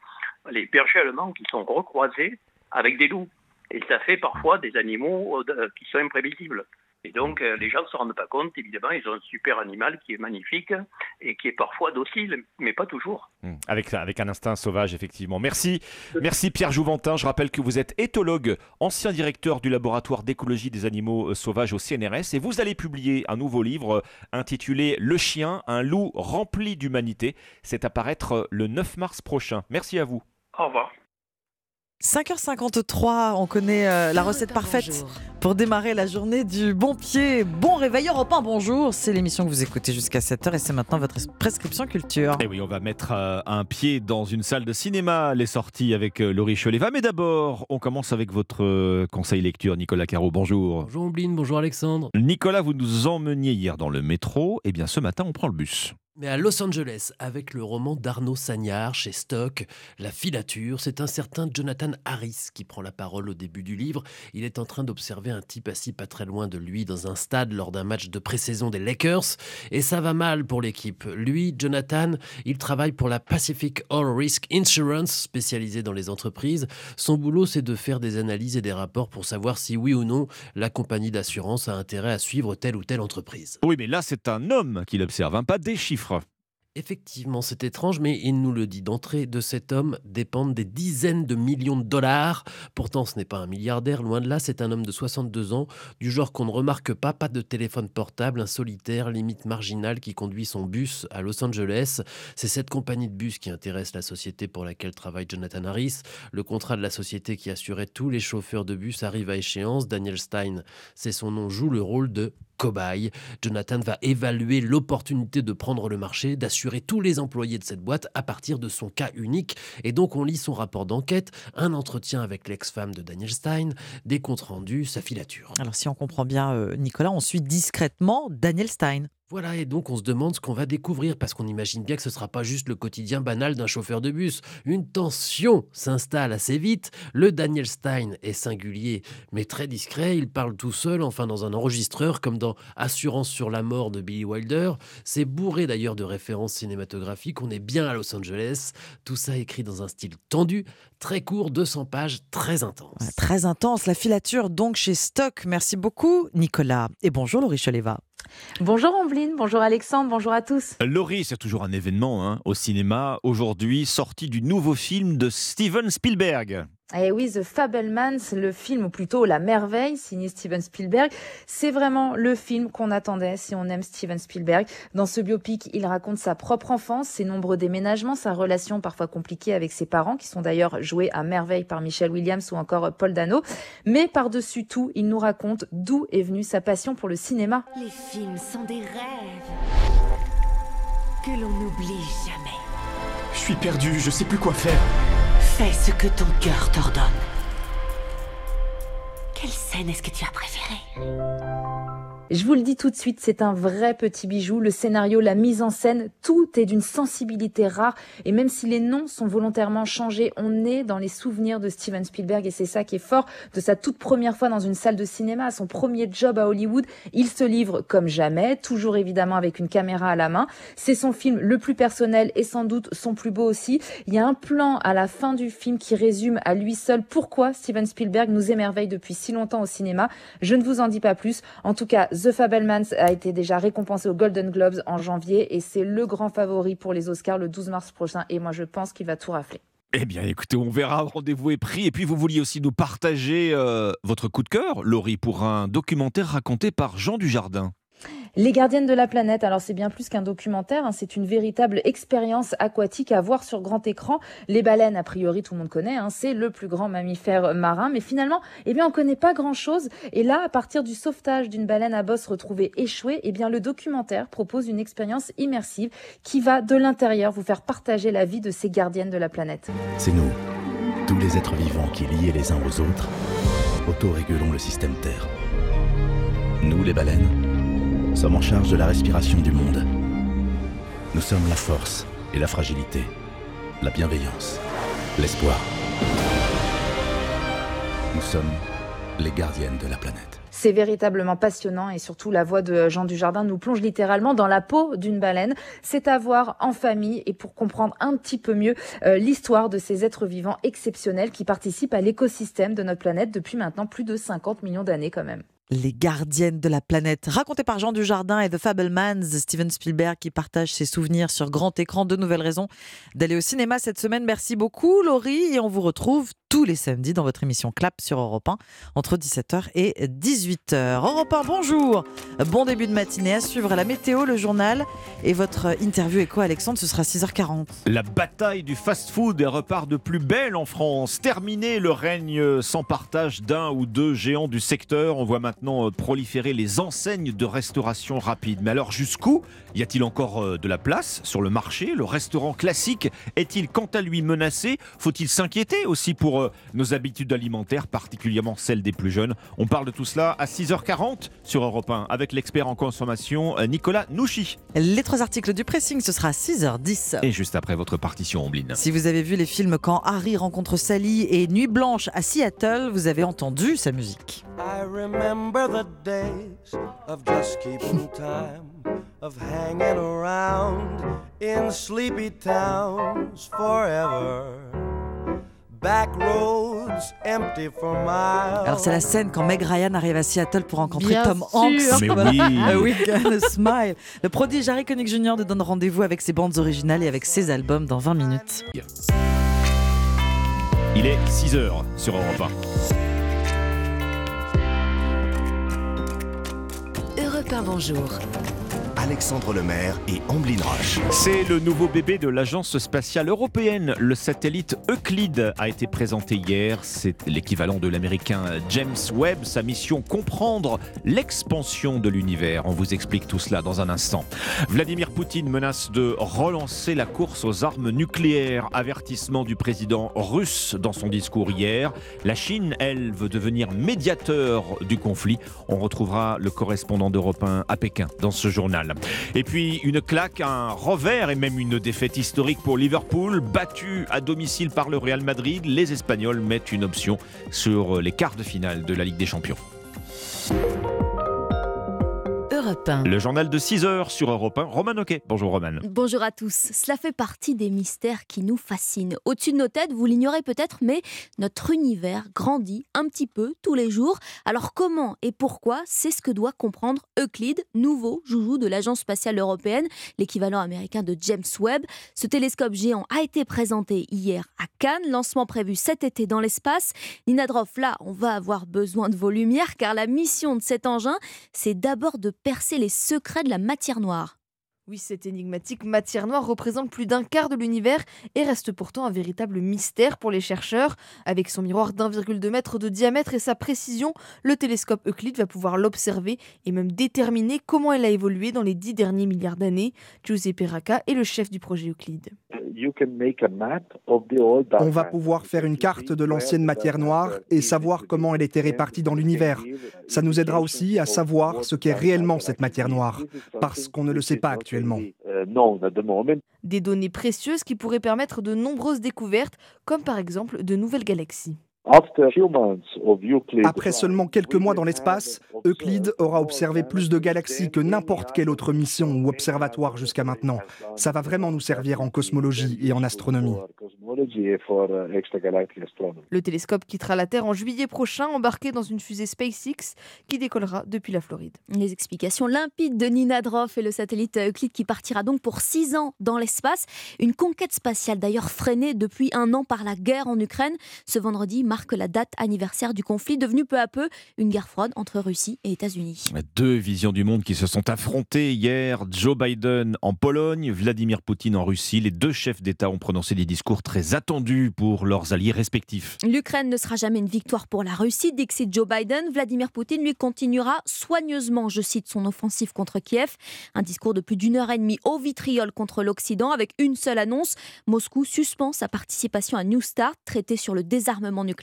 les bergers allemands qui sont recroisés avec des loups. Et ça fait parfois des animaux euh, qui sont imprévisibles. Et donc, euh, les gens ne se rendent pas compte, évidemment, ils ont un super animal qui est magnifique et qui est parfois docile, mais pas toujours. Hmm. Avec, avec un instinct sauvage, effectivement. Merci, merci Pierre Jouventin. Je rappelle que vous êtes éthologue, ancien directeur du laboratoire d'écologie des animaux euh, sauvages au CNRS, et vous allez publier un nouveau livre intitulé Le chien, un loup rempli d'humanité. C'est à paraître le 9 mars prochain. Merci à vous. Au revoir. 5h53, on connaît euh, la recette parfaite pour démarrer la journée du bon pied. Bon réveil Europe 1, bonjour. C'est l'émission que vous écoutez jusqu'à 7h et c'est maintenant votre prescription culture. Et oui, on va mettre euh, un pied dans une salle de cinéma, les sorties avec euh, Laurie Choleva. Mais d'abord, on commence avec votre euh, conseil lecture, Nicolas Caro. Bonjour. Bonjour Ombline, bonjour Alexandre. Nicolas, vous nous emmeniez hier dans le métro. Et bien ce matin, on prend le bus. Mais à Los Angeles, avec le roman d'Arnaud Sagnard chez Stock, La filature, c'est un certain Jonathan Harris qui prend la parole au début du livre. Il est en train d'observer un type assis pas très loin de lui dans un stade lors d'un match de pré-saison des Lakers. Et ça va mal pour l'équipe. Lui, Jonathan, il travaille pour la Pacific All Risk Insurance, spécialisée dans les entreprises. Son boulot, c'est de faire des analyses et des rapports pour savoir si oui ou non la compagnie d'assurance a intérêt à suivre telle ou telle entreprise. Oui, mais là, c'est un homme qui l'observe, hein, pas des chiffres chiffres. Effectivement, c'est étrange, mais il nous le dit d'entrée, de cet homme dépendent des dizaines de millions de dollars. Pourtant, ce n'est pas un milliardaire, loin de là, c'est un homme de 62 ans, du genre qu'on ne remarque pas, pas de téléphone portable, un solitaire, limite marginal, qui conduit son bus à Los Angeles. C'est cette compagnie de bus qui intéresse la société pour laquelle travaille Jonathan Harris. Le contrat de la société qui assurait tous les chauffeurs de bus arrive à échéance. Daniel Stein, c'est son nom, joue le rôle de cobaye. Jonathan va évaluer l'opportunité de prendre le marché, d'assurer tous les employés de cette boîte à partir de son cas unique. Et donc on lit son rapport d'enquête, un entretien avec l'ex-femme de Daniel Stein, des comptes rendus, sa filature. Alors si on comprend bien, euh, Nicolas, on suit discrètement Daniel Stein. Voilà, et donc on se demande ce qu'on va découvrir, parce qu'on imagine bien que ce ne sera pas juste le quotidien banal d'un chauffeur de bus. Une tension s'installe assez vite. Le Daniel Stein est singulier, mais très discret. Il parle tout seul, enfin dans un enregistreur, comme dans Assurance sur la mort de Billy Wilder. C'est bourré d'ailleurs de références cinématographiques. On est bien à Los Angeles. Tout ça écrit dans un style tendu, très court, 200 pages, très intense. Très intense, la filature donc chez Stock. Merci beaucoup, Nicolas. Et bonjour, Laurie Choleva. Bonjour Ambline, bonjour Alexandre, bonjour à tous. Laurie, c'est toujours un événement hein, au cinéma. Aujourd'hui, sortie du nouveau film de Steven Spielberg. Et oui, The Fabelmans, le film, ou plutôt La Merveille, signé Steven Spielberg, c'est vraiment le film qu'on attendait si on aime Steven Spielberg. Dans ce biopic, il raconte sa propre enfance, ses nombreux déménagements, sa relation parfois compliquée avec ses parents, qui sont d'ailleurs joués à merveille par Michelle Williams ou encore Paul Dano. Mais par-dessus tout, il nous raconte d'où est venue sa passion pour le cinéma. Les films sont des rêves que l'on n'oublie jamais. Je suis perdu, je sais plus quoi faire. Fais ce que ton cœur t'ordonne. Quelle scène est-ce que tu as préférée? Je vous le dis tout de suite, c'est un vrai petit bijou. Le scénario, la mise en scène, tout est d'une sensibilité rare. Et même si les noms sont volontairement changés, on est dans les souvenirs de Steven Spielberg. Et c'est ça qui est fort de sa toute première fois dans une salle de cinéma, son premier job à Hollywood. Il se livre comme jamais, toujours évidemment avec une caméra à la main. C'est son film le plus personnel et sans doute son plus beau aussi. Il y a un plan à la fin du film qui résume à lui seul pourquoi Steven Spielberg nous émerveille depuis si longtemps au cinéma. Je ne vous en dis pas plus. En tout cas, The Fabelmans a été déjà récompensé aux Golden Globes en janvier et c'est le grand favori pour les Oscars le 12 mars prochain. Et moi, je pense qu'il va tout rafler. Eh bien, écoutez, on verra. Rendez-vous est pris. Et puis, vous vouliez aussi nous partager euh, votre coup de cœur, Laurie, pour un documentaire raconté par Jean Dujardin. Les gardiennes de la planète, alors c'est bien plus qu'un documentaire, hein, c'est une véritable expérience aquatique à voir sur grand écran. Les baleines, a priori, tout le monde connaît, hein, c'est le plus grand mammifère marin, mais finalement, eh bien, on connaît pas grand-chose. Et là, à partir du sauvetage d'une baleine à bosse retrouvée échouée, eh bien, le documentaire propose une expérience immersive qui va de l'intérieur vous faire partager la vie de ces gardiennes de la planète. C'est nous, tous les êtres vivants qui, liés les uns aux autres, autorégulons le système Terre. Nous, les baleines, sommes en charge de la respiration du monde. Nous sommes la force et la fragilité, la bienveillance, l'espoir. Nous sommes les gardiennes de la planète. C'est véritablement passionnant et surtout la voix de Jean Dujardin nous plonge littéralement dans la peau d'une baleine. C'est à voir en famille et pour comprendre un petit peu mieux euh, l'histoire de ces êtres vivants exceptionnels qui participent à l'écosystème de notre planète depuis maintenant plus de 50 millions d'années quand même. Les gardiennes de la planète, raconté par Jean Dujardin et The Fablemans, Steven Spielberg qui partage ses souvenirs sur grand écran. De nouvelles raisons d'aller au cinéma cette semaine. Merci beaucoup Laurie et on vous retrouve tous les samedis dans votre émission Clap sur Europe 1 entre 17h et 18h. Europe 1, bonjour Bon début de matinée à suivre la météo, le journal et votre interview écho Alexandre, ce sera 6h40. La bataille du fast-food repart de plus belle en France. Terminé le règne sans partage d'un ou deux géants du secteur. On voit maintenant proliférer les enseignes de restauration rapide. Mais alors jusqu'où Y a-t-il encore euh, de la place sur le marché? Le restaurant classique est-il quant à lui menacé? Faut-il s'inquiéter aussi pour euh, nos habitudes alimentaires, particulièrement celles des plus jeunes? On parle de tout cela à 6h40 sur Europe 1 avec l'expert en consommation Nicolas Nouchi. Les trois articles du pressing, ce sera à 6h10. Et juste après votre partition, Ombline. Si vous avez vu les films Quand Harry rencontre Sally et Nuit Blanche à Seattle, vous avez entendu sa musique. I remember the days of just keeping time, of hanging around in sleepy towns forever. Back roads empty for miles. Alors c'est la scène quand Meg Ryan arrive à Seattle pour rencontrer Bien Tom sûr. Hanks. Mais oui. A Weekend a Smile. Le prodige Harry Connick Jr. nous donne rendez-vous avec ses bandes originales et avec ses albums dans 20 minutes. Il est 6h sur Europe 1. Europe 1, bonjour. Alexandre Lemaire et Amblin Roche. C'est le nouveau bébé de l'Agence spatiale européenne. Le satellite Euclide a été présenté hier. C'est l'équivalent de l'américain James Webb. Sa mission comprendre l'expansion de l'univers. On vous explique tout cela dans un instant. Vladimir Poutine menace de relancer la course aux armes nucléaires. Avertissement du président russe dans son discours hier. La Chine, elle, veut devenir médiateur du conflit. On retrouvera le correspondant d'Europe 1 à Pékin dans ce journal. Et puis une claque, un revers et même une défaite historique pour Liverpool, battu à domicile par le Real Madrid. Les Espagnols mettent une option sur les quarts de finale de la Ligue des Champions. Europe 1. Le journal de 6 heures sur Europe 1. Roman Oquet. Bonjour Roman. Bonjour à tous. Cela fait partie des mystères qui nous fascinent. Au-dessus de nos têtes, vous l'ignorez peut-être, mais notre univers grandit un petit peu tous les jours. Alors comment et pourquoi C'est ce que doit comprendre Euclide, nouveau joujou de l'Agence spatiale européenne, l'équivalent américain de James Webb. Ce télescope géant a été présenté hier à Cannes, lancement prévu cet été dans l'espace. Nina Droff, là, on va avoir besoin de vos lumières car la mission de cet engin, c'est d'abord de percer les secrets de la matière noire. Oui, cette énigmatique matière noire représente plus d'un quart de l'univers et reste pourtant un véritable mystère pour les chercheurs. Avec son miroir d'1,2 mètre de diamètre et sa précision, le télescope Euclide va pouvoir l'observer et même déterminer comment elle a évolué dans les dix derniers milliards d'années. Giuseppe Racca est le chef du projet Euclide. On va pouvoir faire une carte de l'ancienne matière noire et savoir comment elle était répartie dans l'univers. Ça nous aidera aussi à savoir ce qu'est réellement cette matière noire, parce qu'on ne le sait pas actuellement. Des données précieuses qui pourraient permettre de nombreuses découvertes, comme par exemple de nouvelles galaxies. Après seulement quelques mois dans l'espace, Euclide aura observé plus de galaxies que n'importe quelle autre mission ou observatoire jusqu'à maintenant. Ça va vraiment nous servir en cosmologie et en astronomie. Le télescope quittera la Terre en juillet prochain, embarqué dans une fusée SpaceX qui décollera depuis la Floride. Les explications limpides de Nina Droff et le satellite Euclide qui partira donc pour six ans dans l'espace. Une conquête spatiale d'ailleurs freinée depuis un an par la guerre en Ukraine. Ce vendredi marque la date anniversaire du conflit, devenu peu à peu une guerre froide entre Russie et États-Unis. Deux visions du monde qui se sont affrontées hier. Joe Biden en Pologne, Vladimir Poutine en Russie. Les deux chefs d'État ont prononcé des discours très attendus pour leurs alliés respectifs. L'Ukraine ne sera jamais une victoire pour la Russie, dixit Joe Biden. Vladimir Poutine lui continuera soigneusement, je cite, son offensive contre Kiev. Un discours de plus d'une heure et demie au vitriol contre l'Occident avec une seule annonce. Moscou suspend sa participation à New Start, traité sur le désarmement nucléaire.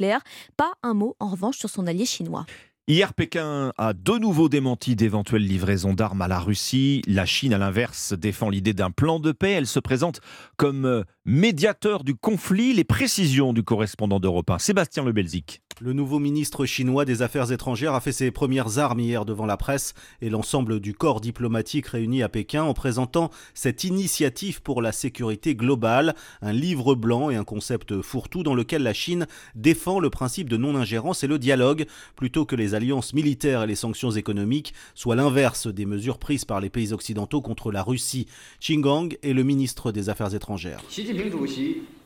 Pas un mot en revanche sur son allié chinois. Hier, Pékin a de nouveau démenti d'éventuelles livraisons d'armes à la Russie. La Chine, à l'inverse, défend l'idée d'un plan de paix. Elle se présente comme euh, médiateur du conflit. Les précisions du correspondant d'Europe 1, Sébastien Le Belzic. Le nouveau ministre chinois des Affaires étrangères a fait ses premières armes hier devant la presse et l'ensemble du corps diplomatique réuni à Pékin en présentant cette initiative pour la sécurité globale, un livre blanc et un concept fourre-tout dans lequel la Chine défend le principe de non-ingérence et le dialogue plutôt que les alliances militaires et les sanctions économiques, soit l'inverse des mesures prises par les pays occidentaux contre la Russie. Gang est le ministre des Affaires étrangères.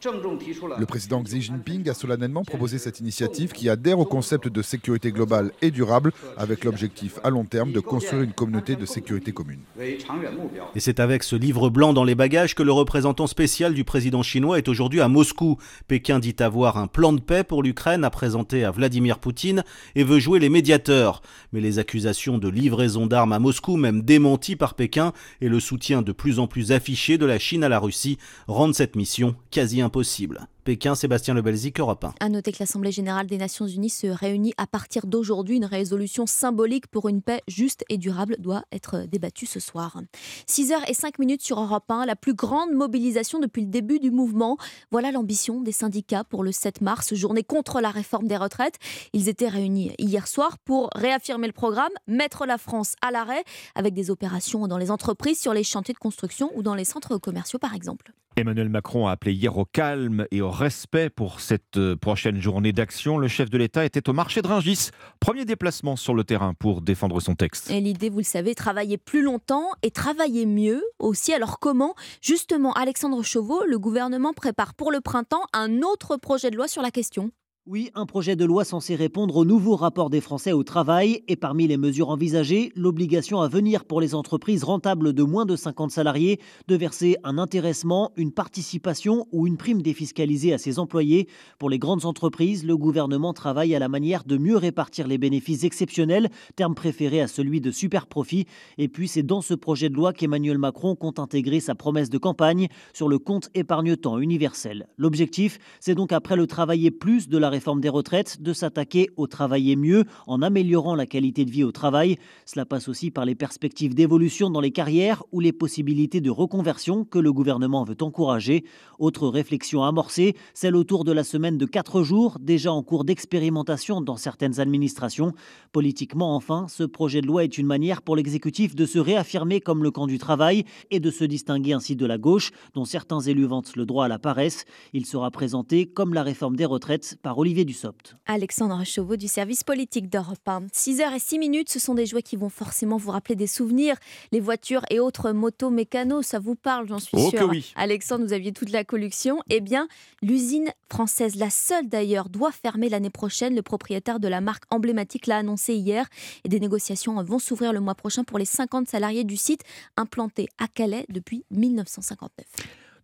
Le président Xi Jinping a solennellement proposé cette initiative qui adhère au concept de sécurité globale et durable avec l'objectif à long terme de construire une communauté de sécurité commune. Et c'est avec ce livre blanc dans les bagages que le représentant spécial du président chinois est aujourd'hui à Moscou. Pékin dit avoir un plan de paix pour l'Ukraine à présenter à Vladimir Poutine et veut jouer les médiateurs. Mais les accusations de livraison d'armes à Moscou, même démenties par Pékin, et le soutien de plus en plus affiché de la Chine à la Russie rendent cette mission quasi impossible. Pékin, Sébastien Lebelzik, Europe 1. À noter que l'Assemblée générale des Nations unies se réunit à partir d'aujourd'hui. Une résolution symbolique pour une paix juste et durable doit être débattue ce soir. 6h05 minutes sur Europe 1, la plus grande mobilisation depuis le début du mouvement. Voilà l'ambition des syndicats pour le 7 mars, journée contre la réforme des retraites. Ils étaient réunis hier soir pour réaffirmer le programme, mettre la France à l'arrêt avec des opérations dans les entreprises, sur les chantiers de construction ou dans les centres commerciaux par exemple. Emmanuel Macron a appelé hier au calme et au respect pour cette euh, prochaine journée d'action. Le chef de l'État était au marché de Ringis. Premier déplacement sur le terrain pour défendre son texte. Et l'idée, vous le savez, travailler plus longtemps et travailler mieux aussi. Alors comment Justement, Alexandre Chauveau, le gouvernement prépare pour le printemps un autre projet de loi sur la question? Oui, un projet de loi censé répondre au nouveau rapport des Français au travail et parmi les mesures envisagées, l'obligation à venir pour les entreprises rentables de moins de 50 salariés de verser un intéressement, une participation ou une prime défiscalisée à ses employés. Pour les grandes entreprises, le gouvernement travaille à la manière de mieux répartir les bénéfices exceptionnels, terme préféré à celui de super profit. Et puis c'est dans ce projet de loi qu'Emmanuel Macron compte intégrer sa promesse de campagne sur le compte épargne-temps universel. L'objectif, c'est donc après le travailler plus de la réforme des retraites, de s'attaquer au travailler mieux en améliorant la qualité de vie au travail. Cela passe aussi par les perspectives d'évolution dans les carrières ou les possibilités de reconversion que le gouvernement veut encourager. Autre réflexion amorcée, celle autour de la semaine de 4 jours, déjà en cours d'expérimentation dans certaines administrations. Politiquement, enfin, ce projet de loi est une manière pour l'exécutif de se réaffirmer comme le camp du travail et de se distinguer ainsi de la gauche, dont certains élus vantent le droit à la paresse. Il sera présenté comme la réforme des retraites par Olivier Dussopt. Alexandre Chauveau du service politique d'Europe 1. 6 h et 6 minutes, ce sont des jouets qui vont forcément vous rappeler des souvenirs. Les voitures et autres motos mécanos, ça vous parle, j'en suis oh sûre. Oui. Alexandre, vous aviez toute la collection. Eh bien, l'usine française, la seule d'ailleurs, doit fermer l'année prochaine. Le propriétaire de la marque emblématique l'a annoncé hier. Et des négociations vont s'ouvrir le mois prochain pour les 50 salariés du site implanté à Calais depuis 1959.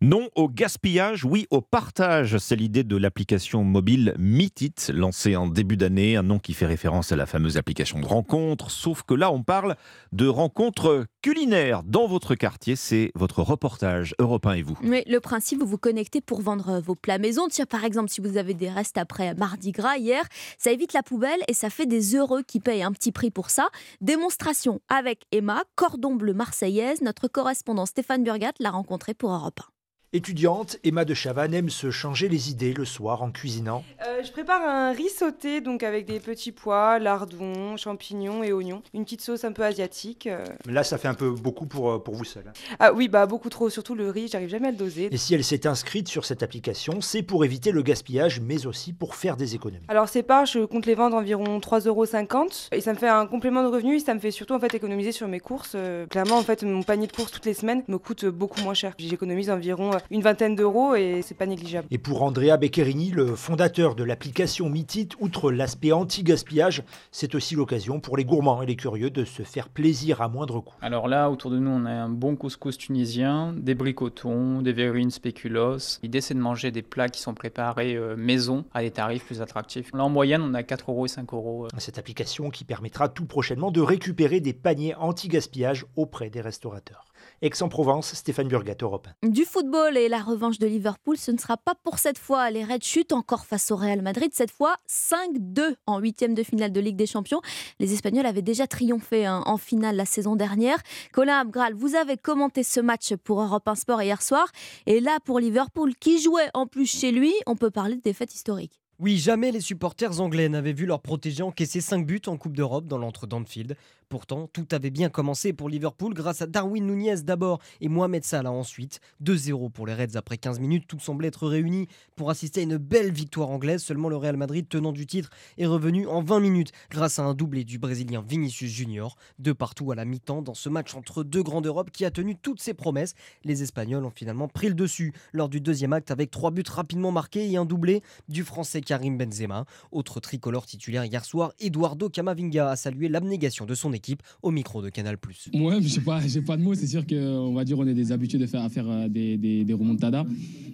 Non au gaspillage, oui au partage. C'est l'idée de l'application mobile Meetit, lancée en début d'année, un nom qui fait référence à la fameuse application de rencontre. Sauf que là, on parle de rencontres culinaires dans votre quartier. C'est votre reportage Europe 1 et vous. Oui, le principe, vous vous connectez pour vendre vos plats maison. Par exemple, si vous avez des restes après Mardi Gras hier, ça évite la poubelle et ça fait des heureux qui payent un petit prix pour ça. Démonstration avec Emma, cordon bleu marseillaise. Notre correspondant Stéphane Burgat l'a rencontré pour Europe 1. Étudiante, Emma de Chavannes aime se changer les idées le soir en cuisinant. Euh, je prépare un riz sauté donc avec des petits pois, lardons, champignons et oignons. Une petite sauce un peu asiatique. euh. Là, ça fait un peu beaucoup pour, euh, pour vous seul. Ah oui, bah beaucoup trop, surtout le riz, j'arrive jamais à le doser. Et si elle s'est inscrite sur cette application, c'est pour éviter le gaspillage, mais aussi pour faire des économies. Alors ces parts, je compte les vendre environ 3,50€ et ça me fait un complément de revenu et ça me fait surtout en fait économiser sur mes courses. Euh, clairement en fait mon panier de courses toutes les semaines me coûte beaucoup moins cher. J'économise environ une vingtaine d'euros et c'est pas négligeable. Et pour Andrea Beccherini, le fondateur de l'application Meetit, outre l'aspect anti-gaspillage, c'est aussi l'occasion pour les gourmands et les curieux de se faire plaisir à moindre coût. Alors là, autour de nous, on a un bon couscous tunisien, des bricotons, des verrines spéculoos. L'idée, c'est de manger des plats qui sont préparés euh, maison à des tarifs plus attractifs. Là, en moyenne, on a 4 euros et 5 euros. euh. Cette application qui permettra tout prochainement de récupérer des paniers anti-gaspillage auprès des restaurateurs. Aix-en-Provence, Stéphane Burgat, Europe. Du football et la revanche de Liverpool, ce ne sera pas pour cette fois. Les Reds chutent encore face au Real Madrid, cette fois 5-2 en huitième de finale de Ligue des Champions. Les Espagnols avaient déjà triomphé hein, en finale la saison dernière. Colin Abgral, vous avez commenté ce match pour Europe 1 Sport hier soir. Et là, pour Liverpool, qui jouait en plus chez lui, on peut parler de défaite historique. Oui, jamais les supporters anglais n'avaient vu leur protégé encaisser 5 buts en Coupe d'Europe dans l'entre d'Anfield. Pourtant, tout avait bien commencé pour Liverpool grâce à Darwin Nunez d'abord et Mohamed Salah ensuite. 2-0 pour les Reds après 15 minutes, tout semblait être réuni pour assister à une belle victoire anglaise. Seulement le Real Madrid, tenant du titre, est revenu en 20 minutes grâce à un doublé du Brésilien Vinicius Junior. De partout à la mi-temps dans ce match entre deux grands d'Europe qui a tenu toutes ses promesses. Les Espagnols ont finalement pris le dessus lors du deuxième acte avec trois buts rapidement marqués et un doublé du Français Karim Benzema. Autre tricolore titulaire hier soir, Eduardo Camavinga a salué l'abnégation de son équipe au micro de Canal+. Ouais, je sais pas, (laughs) j'ai pas de mots. C'est sûr qu'on va dire on est des habitués de faire, à faire des, des, des remontadas.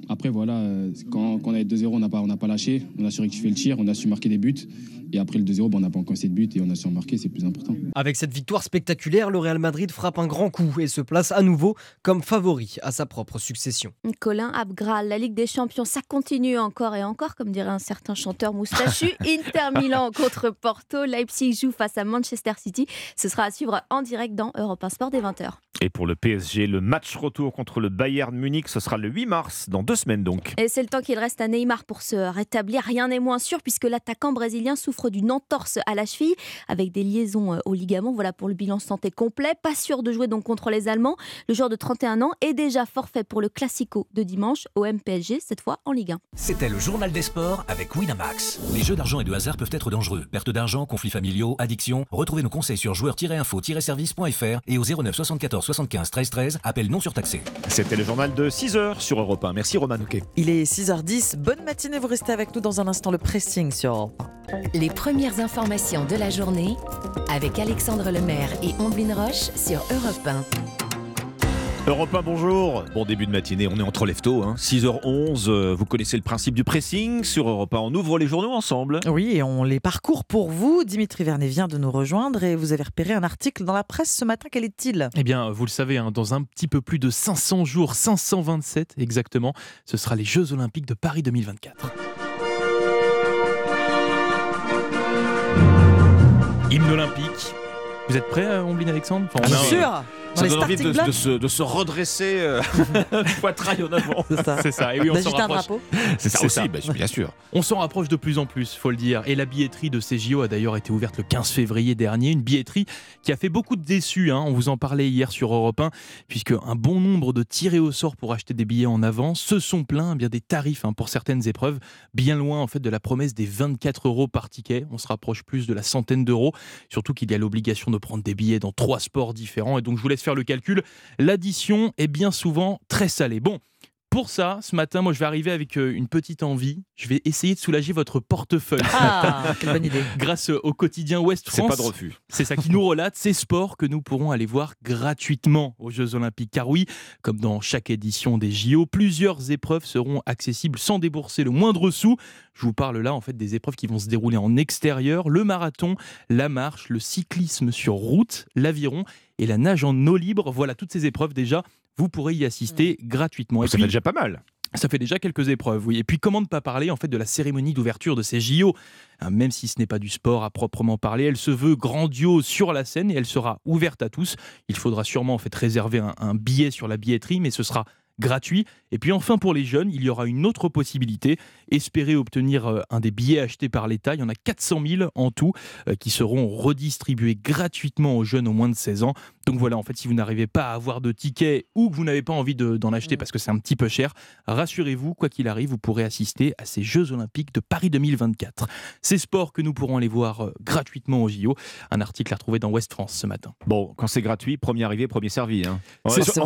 Après, voilà, euh, quand, quand on est 2-0, on n'a pas, on n'a pas lâché. On a su rectifier le tir, on a su marquer des buts. Et après le 2-0, bon, on n'a pas encore de buts et on a su en marquer, c'est plus important. Avec cette victoire spectaculaire, le Real Madrid frappe un grand coup et se place à nouveau comme favori à sa propre succession. Colin Abgral, la Ligue des Champions, ça continue encore et encore, comme dirait un certain chanteur moustachu. (laughs) Inter Milan contre Porto, Leipzig joue face à Manchester City. Ce sera à suivre en direct dans Europe 1 Sport des 20h. Et pour le PSG, le match retour contre le Bayern Munich, ce sera le 8 mars, dans deux semaines donc. Et c'est le temps qu'il reste à Neymar pour se rétablir. Rien n'est moins sûr puisque l'attaquant brésilien souffre d'une entorse à la cheville avec des liaisons euh, au ligament. Voilà pour le bilan santé complet. Pas sûr de jouer donc contre les Allemands. Le joueur de 31 ans est déjà forfait pour le Classico de dimanche au MPSG, cette fois en Ligue 1. C'était le journal des sports avec Winamax. Les jeux d'argent et de hasard peuvent être dangereux. Perte d'argent, conflits familiaux, addiction. Retrouvez nos conseils sur joueurs-info-service.fr et au 09 74 75 13 13. Appel non surtaxé. C'était le journal de 6h sur Europe 1. Merci Roman Nouquet. Il est 6h10. Bonne matinée. Vous restez avec nous dans un instant. Le pressing sur Europe 1. Les premières informations de la journée avec Alexandre Lemaire et Omblin Roche sur Europe 1. Europe 1, bonjour. Bon début de matinée, on est entre lefto, hein. 6h11. Euh, vous connaissez le principe du pressing sur Europe 1. On ouvre les journaux ensemble. Oui, et on les parcourt pour vous. Dimitri Vernet vient de nous rejoindre et vous avez repéré un article dans la presse ce matin. Quel est-il? Eh bien, vous le savez, hein, dans un petit peu plus de 500 jours, 527 exactement, ce sera les Jeux Olympiques de Paris 2024. Hymne olympique. Vous êtes prêts, Omblin Alexandre? Enfin, Bien sûr ça donne envie de, de, se, de, se, redresser euh, (laughs) poitrail en avant. C'est ça. Et oui, on s'en rapproche. C'est ça aussi, bah, bien sûr. On s'en rapproche de plus en plus, faut le dire. Et la billetterie de CJO a d'ailleurs été ouverte le 15 février dernier. Une billetterie qui a fait beaucoup de déçus. Hein. On vous en parlait hier sur Europe 1, puisque un bon nombre de tirés au sort pour acheter des billets en avance se sont plaints eh bien des tarifs hein, pour certaines épreuves, bien loin en fait de la promesse des 24 euros par ticket. On se rapproche plus de la centaine d'euros. Surtout qu'il y a l'obligation de prendre des billets dans trois sports différents. Et donc je vous laisse faire le calcul, l'addition est bien souvent très salée. Bon, pour ça, ce matin, moi, je vais arriver avec euh, une petite envie. Je vais essayer de soulager votre portefeuille. Ah, (laughs) quelle bonne idée. Grâce au quotidien Ouest France. C'est pas de refus. C'est ça qui nous relate ces sports que nous pourrons aller voir gratuitement aux Jeux Olympiques. Car oui, comme dans chaque édition des JO, plusieurs épreuves seront accessibles sans débourser le moindre sou. Je vous parle là, en fait, des épreuves qui vont se dérouler en extérieur le marathon, la marche, le cyclisme sur route, l'aviron et la nage en eau libre. Voilà toutes ces épreuves déjà vous pourrez y assister mmh. gratuitement. Et ça fait déjà pas mal. Ça fait déjà quelques épreuves, oui. Et puis, comment ne pas parler en fait de la cérémonie d'ouverture de ces JO hein, Même si ce n'est pas du sport à proprement parler, elle se veut grandiose sur la scène et elle sera ouverte à tous. Il faudra sûrement en fait réserver un, un billet sur la billetterie, mais ce sera gratuit. Et puis enfin pour les jeunes, il y aura une autre possibilité, espérer obtenir euh, un des billets achetés par l'État. Il y en a 400 000 en tout euh, qui seront redistribués gratuitement aux jeunes au moins de 16 ans. Donc voilà, en fait, si vous n'arrivez pas à avoir de tickets ou que vous n'avez pas envie d'en acheter mmh. parce que c'est un petit peu cher, rassurez-vous, quoi qu'il arrive, vous pourrez assister à ces Jeux Olympiques de Paris 2024. Ces sports que nous pourrons aller voir euh, gratuitement au JO. Un article à retrouver dans Ouest France ce matin. Bon, quand c'est gratuit, premier arrivé, premier servi. Hein.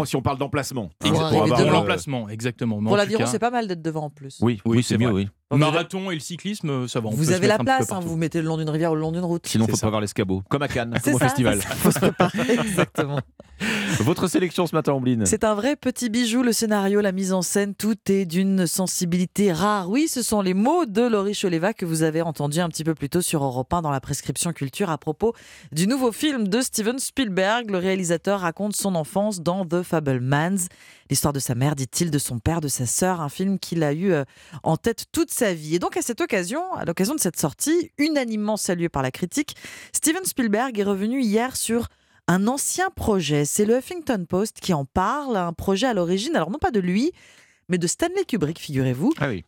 si on parle d'emplacement. de l'emplacement, exactement. pour l'aviron, c'est pas mal d'être devant en plus. Oui, oui, c'est mieux, oui. Marathon et le cyclisme, ça va. vous avez la place, hein, vous mettez le long d'une rivière ou le long d'une route. Sinon, il faut pas voir l'escabeau. Comme à Cannes, comme au ça, festival. Il faut se préparer, (laughs) exactement. Votre sélection ce matin, Ombline C'est un vrai petit bijou, le scénario, la mise en scène, tout est d'une sensibilité rare. Oui, ce sont les mots de Laurie Choleva que vous avez entendu un petit peu plus tôt sur Europe 1 dans la prescription culture à propos du nouveau film de Steven Spielberg. Le réalisateur raconte son enfance dans The Fablemans. L'histoire de sa mère, dit-il, de son père, de sa sœur, un film qu'il a eu euh, en tête toute sa vie. Et donc à cette occasion, à l'occasion de cette sortie, unanimement saluée par la critique, Steven Spielberg est revenu hier sur un ancien projet. C'est le Huffington Post qui en parle, un projet à l'origine, alors non pas de lui, mais de Stanley Kubrick, figurez-vous. Ah oui.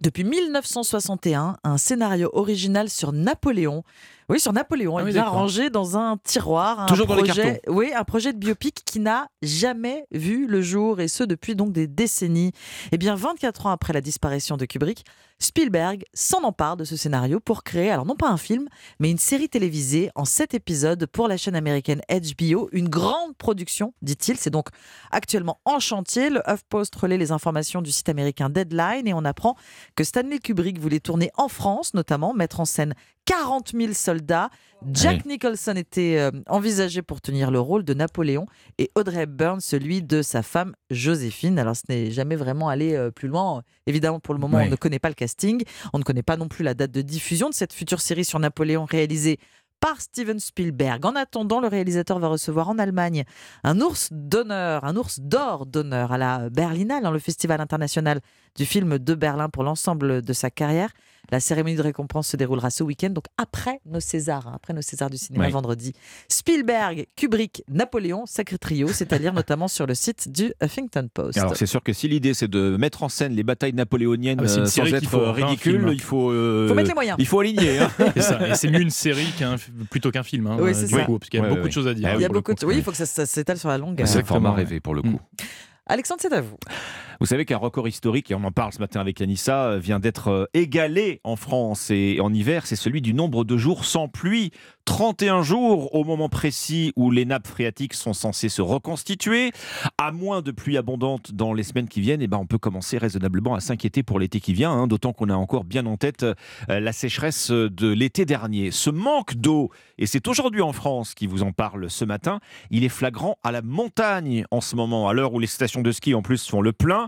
Depuis 1961, un scénario original sur Napoléon. Oui, sur Napoléon, Ah oui, bien rangé dans un tiroir. Un Toujours dans les projet, cartons. Oui, un projet de biopic qui n'a jamais vu le jour, et ce depuis donc des décennies. Eh bien, 24 ans après la disparition de Kubrick, Spielberg s'en empare de ce scénario pour créer, alors non pas un film, mais une série télévisée en 7 épisodes pour la chaîne américaine HBO. Une grande production, dit-il. C'est donc actuellement en chantier. Le HuffPost relaie les informations du site américain Deadline et on apprend que Stanley Kubrick voulait tourner en France, notamment mettre en scène 40 000 soldats. Jack Nicholson était euh, envisagé pour tenir le rôle de Napoléon et Audrey Hepburn celui de sa femme Joséphine. Alors ce n'est jamais vraiment allé euh, plus loin. Évidemment, pour le moment, on ne connaît pas le casting. On ne connaît pas non plus la date de diffusion de cette future série sur Napoléon réalisée par Steven Spielberg. En attendant, le réalisateur va recevoir en Allemagne un ours d'honneur, un ours d'or d'honneur à la Berlinale, dans le Festival international du film de Berlin pour l'ensemble de sa carrière. La cérémonie de récompense se déroulera ce week-end, donc après nos Césars, hein, après nos Césars du cinéma vendredi. Spielberg, Kubrick, Napoléon, sacré trio, c'est à dire (laughs) notamment sur le site du Huffington Post. Alors c'est sûr que si l'idée c'est de mettre en scène les batailles napoléoniennes Ah bah, c'est une euh, sans être faut, euh, un ridicule, film. il faut, euh, Faut mettre les moyens. Il faut aligner. hein. (laughs) C'est mieux une série qu'un, plutôt qu'un film, hein, Oui, euh, c'est du ça. coup, parce qu'il y a Ouais, beaucoup ouais, de choses à dire. Il y a pour le beaucoup de... coup. Oui, il faut que ça, ça s'étale sur la longue. C'est le format rêvé pour le coup. Alexandre, c'est à vous. Vous savez qu'un record historique, et on en parle ce matin avec Anissa, euh, vient d'être euh, égalé en France et en hiver, c'est celui du nombre de jours sans pluie. 31 jours au moment précis où les nappes phréatiques sont censées se reconstituer. À moins de pluie abondante dans les semaines qui viennent, et ben on peut commencer raisonnablement à s'inquiéter pour l'été qui vient, hein, d'autant qu'on a encore bien en tête euh, la sécheresse de l'été dernier. Ce manque d'eau, et c'est aujourd'hui en France qui vous en parle ce matin, il est flagrant à la montagne en ce moment, à l'heure où les stations de ski en plus font le plein.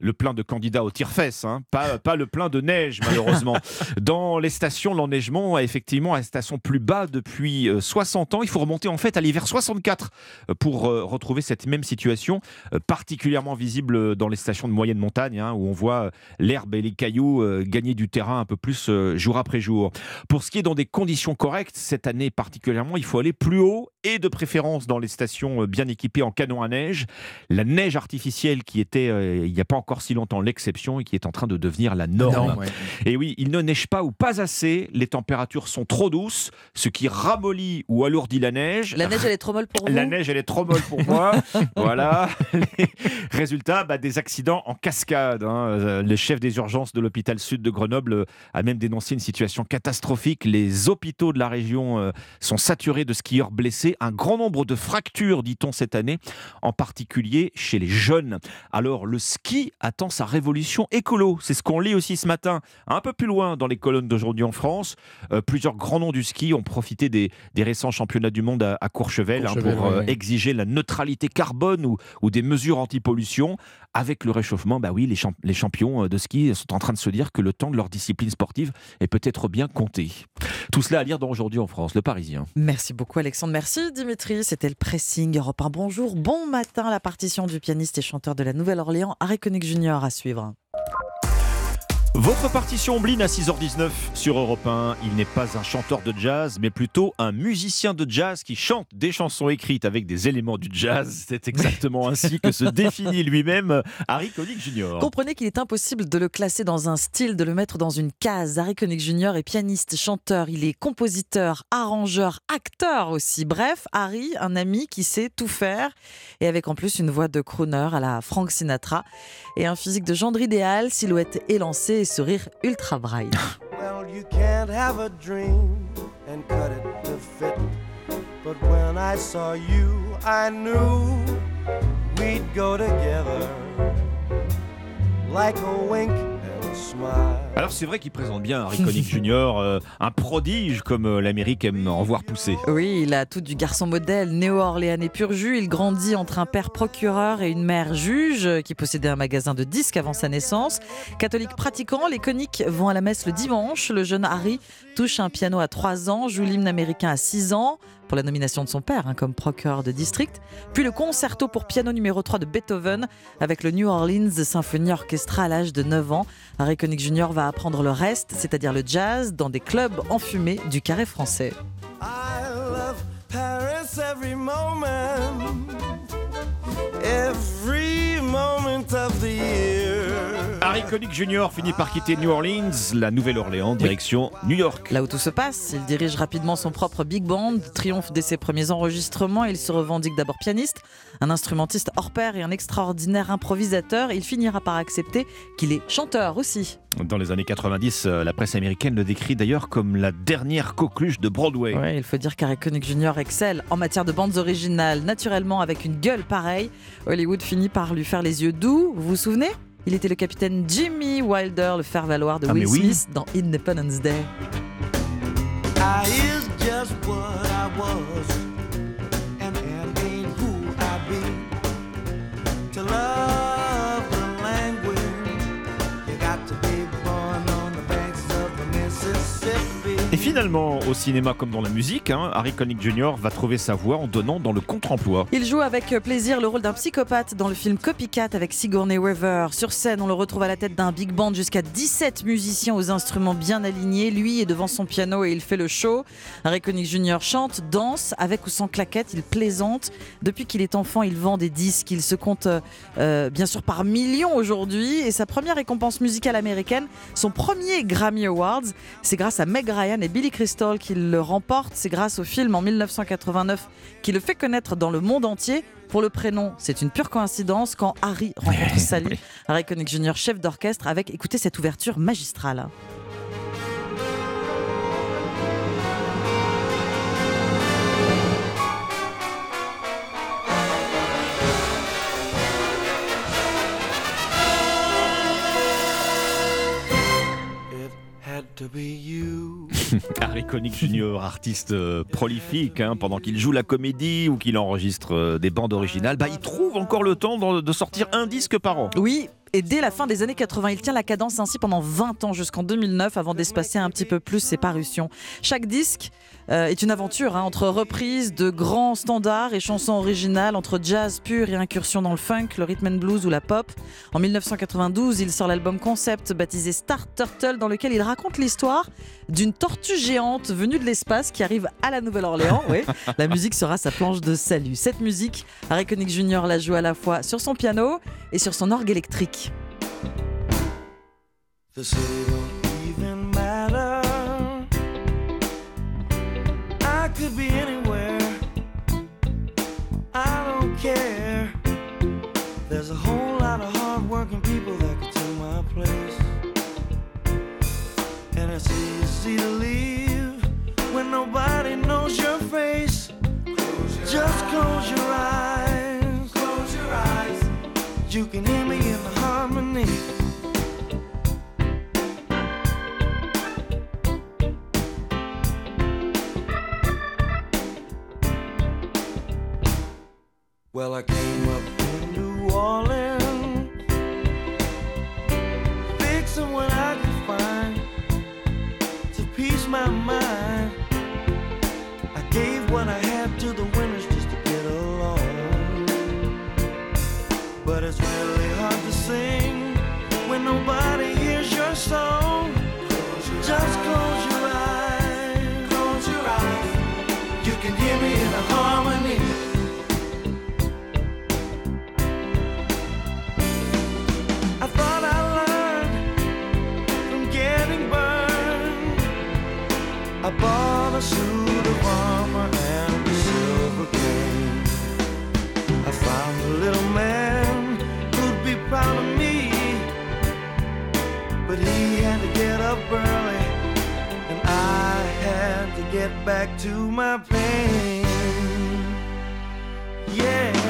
Le plein de candidats au tire-fesses, hein, pas, pas le plein de neige malheureusement. (laughs) Dans les stations, l'enneigement est effectivement à un station plus bas depuis euh, 60 ans. Il faut remonter en fait à l'hiver 64 euh, pour euh, retrouver cette même situation, euh, particulièrement visible dans les stations de moyenne montagne, hein, où on voit euh, l'herbe et les cailloux euh, gagner du terrain un peu plus euh, jour après jour. Pour ce qui est dans des conditions correctes, cette année particulièrement, il faut aller plus haut et de préférence dans les stations euh, bien équipées en canon à neige. La neige artificielle qui était euh, il n'y a pas encore si longtemps l'exception et qui est en train de devenir la norme. Ouais. Et oui, il ne neige pas ou pas assez, les températures sont trop douces, ce qui ramollit ou alourdit la neige. La neige, elle est trop molle pour vous La neige, elle est trop molle pour moi. (laughs) voilà. (laughs) Résultat, bah, des accidents en cascade. hein. Euh, Le chef des urgences de l'hôpital sud de Grenoble a même dénoncé une situation catastrophique. Les hôpitaux de la région euh, sont saturés de skieurs blessés. Un grand nombre de fractures, dit-on cette année, en particulier chez les jeunes. Alors, le ski attend sa révolution écolo. C'est ce qu'on lit aussi ce matin, un peu plus loin dans les colonnes d'aujourd'hui en France. Euh, plusieurs grands noms du ski ont profité des, des récents championnats du monde à, à Courchevel, hein, Courchevel, pour euh, exiger la neutralité carbone ou, ou des mesures anti-pollution. Avec le réchauffement, bah oui, les, champ- les champions euh, de ski sont en train de se dire que le temps de leur discipline sportive est peut-être bien compté. Tout cela à lire dans Aujourd'hui en France, le Parisien. Merci beaucoup Alexandre, merci Dimitri, c'était le pressing Europe 1. Bonjour, bon matin, la partition du pianiste et chanteur de la Nouvelle-Orléans, Harry Connick Jr. à suivre. Votre partition Blin à 6h19 sur Europe 1. Il n'est pas un chanteur de jazz, mais plutôt un musicien de jazz qui chante des chansons écrites avec des éléments du jazz. C'est exactement ainsi que se définit lui-même Harry Connick Jr. Comprenez qu'il est impossible de le classer dans un style, de le mettre dans une case. Harry Connick Jr. est pianiste, chanteur, il est compositeur, arrangeur, acteur aussi. Bref, Harry, un ami qui sait tout faire et avec en plus une voix de crooner à la Frank Sinatra et un physique de gendre idéal, silhouette élancée sourire ultra braille. Well, you can't have a dream and cut it to fit. But when I saw you, I knew we'd go together like a wink and a smile. Alors c'est vrai qu'il présente bien Harry Connick (laughs) Jr., euh, un prodige comme euh, l'Amérique aime en voir pousser. Oui, il a tout du garçon modèle, néo-orléanais pur jus. Il grandit entre un père procureur et une mère juge euh, qui possédait un magasin de disques avant sa naissance. Catholique pratiquant, les Connick vont à la messe le dimanche. Le jeune Harry touche un piano à 3 ans, joue l'hymne américain à 6 ans pour la nomination de son père hein, comme procureur de district, puis le concerto pour piano numéro 3 de Beethoven avec le New Orleans Symphony Orchestra à l'âge de 9 ans. Harry Connick Jr. va apprendre le reste, c'est-à-dire le jazz, dans des clubs enfumés du carré français. I love Paris every moment, every moment of the year. Harry Connick Jr. finit par quitter New Orleans, la Nouvelle-Orléans, direction New York. Là où tout se passe, il dirige rapidement son propre big band, triomphe dès ses premiers enregistrements, il se revendique d'abord pianiste, un instrumentiste hors pair et un extraordinaire improvisateur. Il finira par accepter qu'il est chanteur aussi. Dans les années 90, euh, la presse américaine le décrit d'ailleurs comme la dernière coqueluche de Broadway. Ouais, il faut dire qu'Harry Connick Jr. excelle en matière de bandes originales, naturellement avec une gueule pareille. Hollywood finit par lui faire les yeux doux, vous vous souvenez? Il était le capitaine Jimmy Wilder, le faire-valoir de Ah, Will oui. Smith dans Independence Day. I is just what I was, Et finalement, au cinéma comme dans la musique, hein, Harry Connick Jr. va trouver sa voie en donnant dans le contre-emploi. Il joue avec plaisir le rôle d'un psychopathe dans le film Copycat avec Sigourney Weaver. Sur scène, on le retrouve à la tête d'un big band jusqu'à 17 musiciens aux instruments bien alignés. Lui est devant son piano et il fait le show. Harry Connick Jr. chante, danse, avec ou sans claquette, il plaisante. Depuis qu'il est enfant, il vend des disques. Il se compte euh, bien sûr par millions aujourd'hui. Et sa première récompense musicale américaine, son premier Grammy Awards, c'est grâce à Meg Ryan Billy Crystal qu'il le remporte. C'est grâce au film en 1989 qui le fait connaître dans le monde entier. Pour le prénom, c'est une pure coïncidence quand Harry rencontre (laughs) Sally. Harry Connick Jr., chef d'orchestre, avec, écoutez cette ouverture magistrale. It had to be you. (laughs) Harry Connick Jr., artiste euh, prolifique, hein, pendant qu'il joue la comédie ou qu'il enregistre euh, des bandes originales, bah, il trouve encore le temps de sortir un disque par an. Oui, et dès la fin des années 80, il tient la cadence ainsi pendant 20 ans jusqu'en 2009 avant d'espacer un petit peu plus ses parutions. Chaque disque euh, est une aventure hein, entre reprises de grands standards et chansons originales, entre jazz pur et incursion dans le funk, le rhythm and blues ou la pop. En 1992, il sort l'album concept baptisé Star Turtle dans lequel il raconte l'histoire d'une tortue géante venue de l'espace qui arrive à la Nouvelle-Orléans. (laughs) Oui. La musique sera sa planche de salut. Cette musique, Harry Connick Jr. la joue à la fois sur son piano et sur son orgue électrique. The city don't even matter. I could be anywhere. I don't care. There's a whole lot of hardworking people that could take my place. And it's easy to leave when nobody knows your face. Just close your eyes. Close your eyes. You can hear me in the harmony. Well, I came up in New Orleans, fixing what I could find to peace my mind. I gave what I had to the Just close your eyes. Close your eyes. You can hear me in harmony. I thought I learned from getting burned. I bought a suit of armor and a silver cane. I found a little man who'd be proud of me. But he had to get up early, and I had to get back to my pain. Yeah.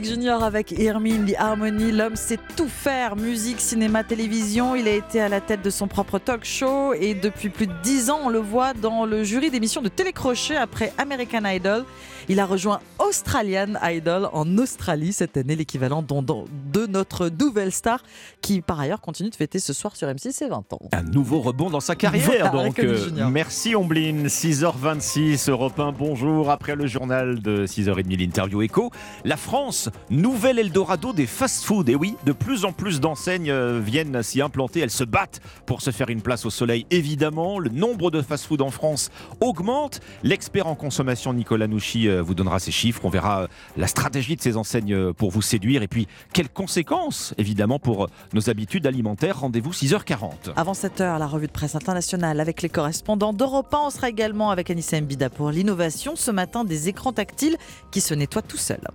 Jr. avec Hermine, The Harmony, l'homme sait tout faire, musique, cinéma, télévision. Il a été à la tête de son propre talk show et depuis plus de 10 ans, on le voit dans le jury d'émissions de télécrochet après American Idol. Il a rejoint Australian Idol en Australie cette année, l'équivalent de notre nouvelle star qui par ailleurs continue de fêter ce soir sur M6 ses 20 ans. Un nouveau rebond dans sa carrière, Voilà, donc. Euh, merci Omblin, 6h26, Europe 1, bonjour. Après le journal de 6h30, l'interview écho. La France, nouvel Eldorado des fast-food. Et oui, de plus en plus d'enseignes euh, viennent s'y implanter. Elles se battent pour se faire une place au soleil, évidemment. Le nombre de fast-food en France augmente. L'expert en consommation Nicolas Nouchi euh, vous donnera ces chiffres. On verra euh, la stratégie de ces enseignes euh, pour vous séduire. Et puis, quelles conséquences, évidemment, pour euh, nos habitudes alimentaires. Rendez-vous 6h40. Avant 7h, la revue de presse internationale avec les correspondants d'Europe 1. On sera également avec Anissa Mbida pour l'innovation. Ce matin, des écrans tactiles qui se nettoient tout seuls.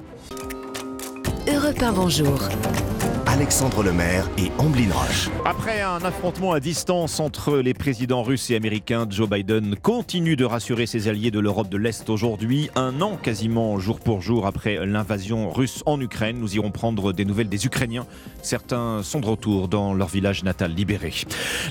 Europe 1, bonjour. Alexandre Lemaire et Amblin Roche. Après un affrontement à distance entre les présidents russes et américains, Joe Biden continue de rassurer ses alliés de l'Europe de l'Est aujourd'hui, un an quasiment jour pour jour après l'invasion russe en Ukraine. Nous irons prendre des nouvelles des Ukrainiens. Certains sont de retour dans leur village natal libéré.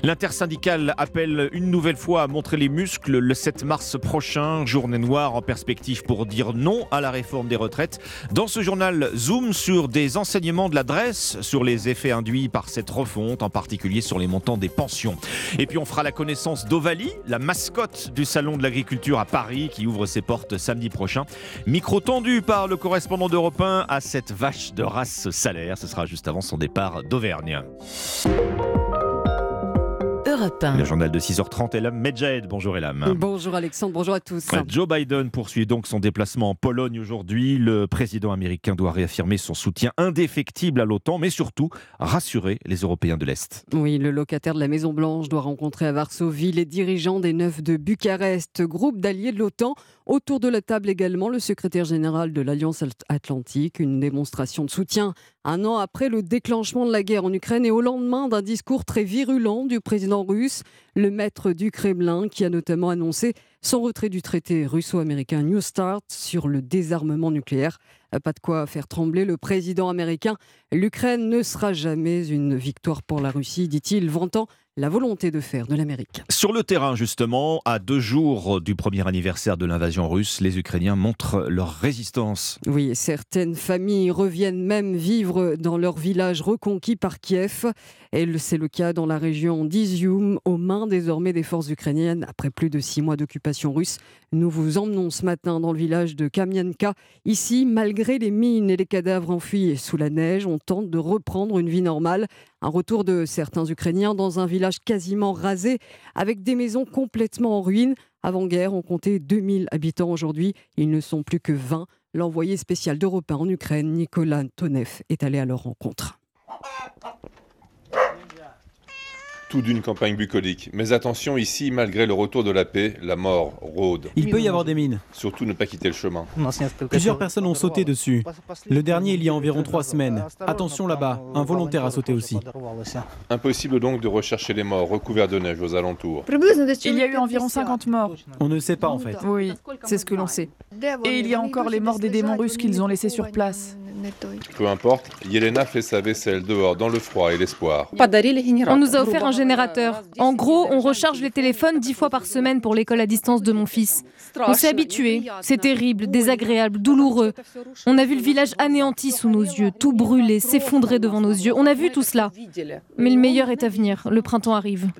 L'intersyndicale appelle une nouvelle fois à montrer les muscles le 7 mars prochain, journée noire en perspective pour dire non à la réforme des retraites. Dans ce journal, zoom sur des enseignements de l'adresse sur les effets induits par cette refonte, en particulier sur les montants des pensions. Et puis on fera la connaissance d'Ovalie, la mascotte du Salon de l'agriculture à Paris qui ouvre ses portes samedi prochain. Micro tendu par le correspondant d'Europe 1 à cette vache de race salaire. Ce sera juste avant son départ d'Auvergne. Europe 1. Le journal de 6h30, Elam Medjahed. Bonjour Elam. Bonjour Alexandre, bonjour à tous. Joe Biden poursuit donc son déplacement en Pologne aujourd'hui. Le président américain doit réaffirmer son soutien indéfectible à l'OTAN, mais surtout rassurer les Européens de l'Est. Oui, le locataire de la Maison Blanche doit rencontrer à Varsovie les dirigeants des neufs de Bucarest, groupe d'alliés de l'OTAN. Autour de la table également le secrétaire général de l'Alliance Atlantique, une démonstration de soutien un an après le déclenchement de la guerre en Ukraine et au lendemain d'un discours très virulent du président russe, le maître du Kremlin, qui a notamment annoncé son retrait du traité russo-américain New Start sur le désarmement nucléaire. Pas de quoi faire trembler le président américain. L'Ukraine ne sera jamais une victoire pour la Russie, dit-il, vantant la volonté de faire de l'Amérique. Sur le terrain, justement, à deux jours du premier anniversaire de l'invasion russe, les Ukrainiens montrent leur résistance. Oui, certaines familles reviennent même vivre dans leur village reconquis par Kiev. Et c'est le cas dans la région d'Izium, aux mains désormais des forces ukrainiennes, après plus de six mois d'occupation russe. Nous vous emmenons ce matin dans le village de Kamienka. Ici, malgré les mines et les cadavres enfuis sous la neige, on tente de reprendre une vie normale. Un retour de certains Ukrainiens dans un village quasiment rasé, avec des maisons complètement en ruine. Avant-guerre, on comptait 2000 habitants aujourd'hui. Ils ne sont plus que 20. L'envoyé spécial d'Europe 1 en Ukraine, Nicolas Tonev, est allé à leur rencontre. Tout d'une campagne bucolique. Mais attention, ici, malgré le retour de la paix, la mort rôde. Il peut y avoir des mines. Surtout ne pas quitter le chemin. Plusieurs personnes ont sauté dessus. Le dernier il y a environ trois semaines. Attention là-bas, un volontaire a sauté aussi. Impossible donc de rechercher les morts recouverts de neige aux alentours. Il y a eu environ 50 morts. On ne sait pas en fait. Oui, c'est ce que l'on sait. Et il y a encore les morts des démons russes qu'ils ont laissés sur place. Peu importe, Yelena fait sa vaisselle dehors dans le froid et l'espoir. On nous a offert un En gros, on recharge les téléphones dix fois par semaine pour l'école à distance de mon fils. On s'est habitué. C'est terrible, désagréable, douloureux. On a vu le village anéanti sous nos yeux, tout brûler, s'effondrer devant nos yeux. On a vu tout cela. Mais le meilleur est à venir. Le printemps arrive.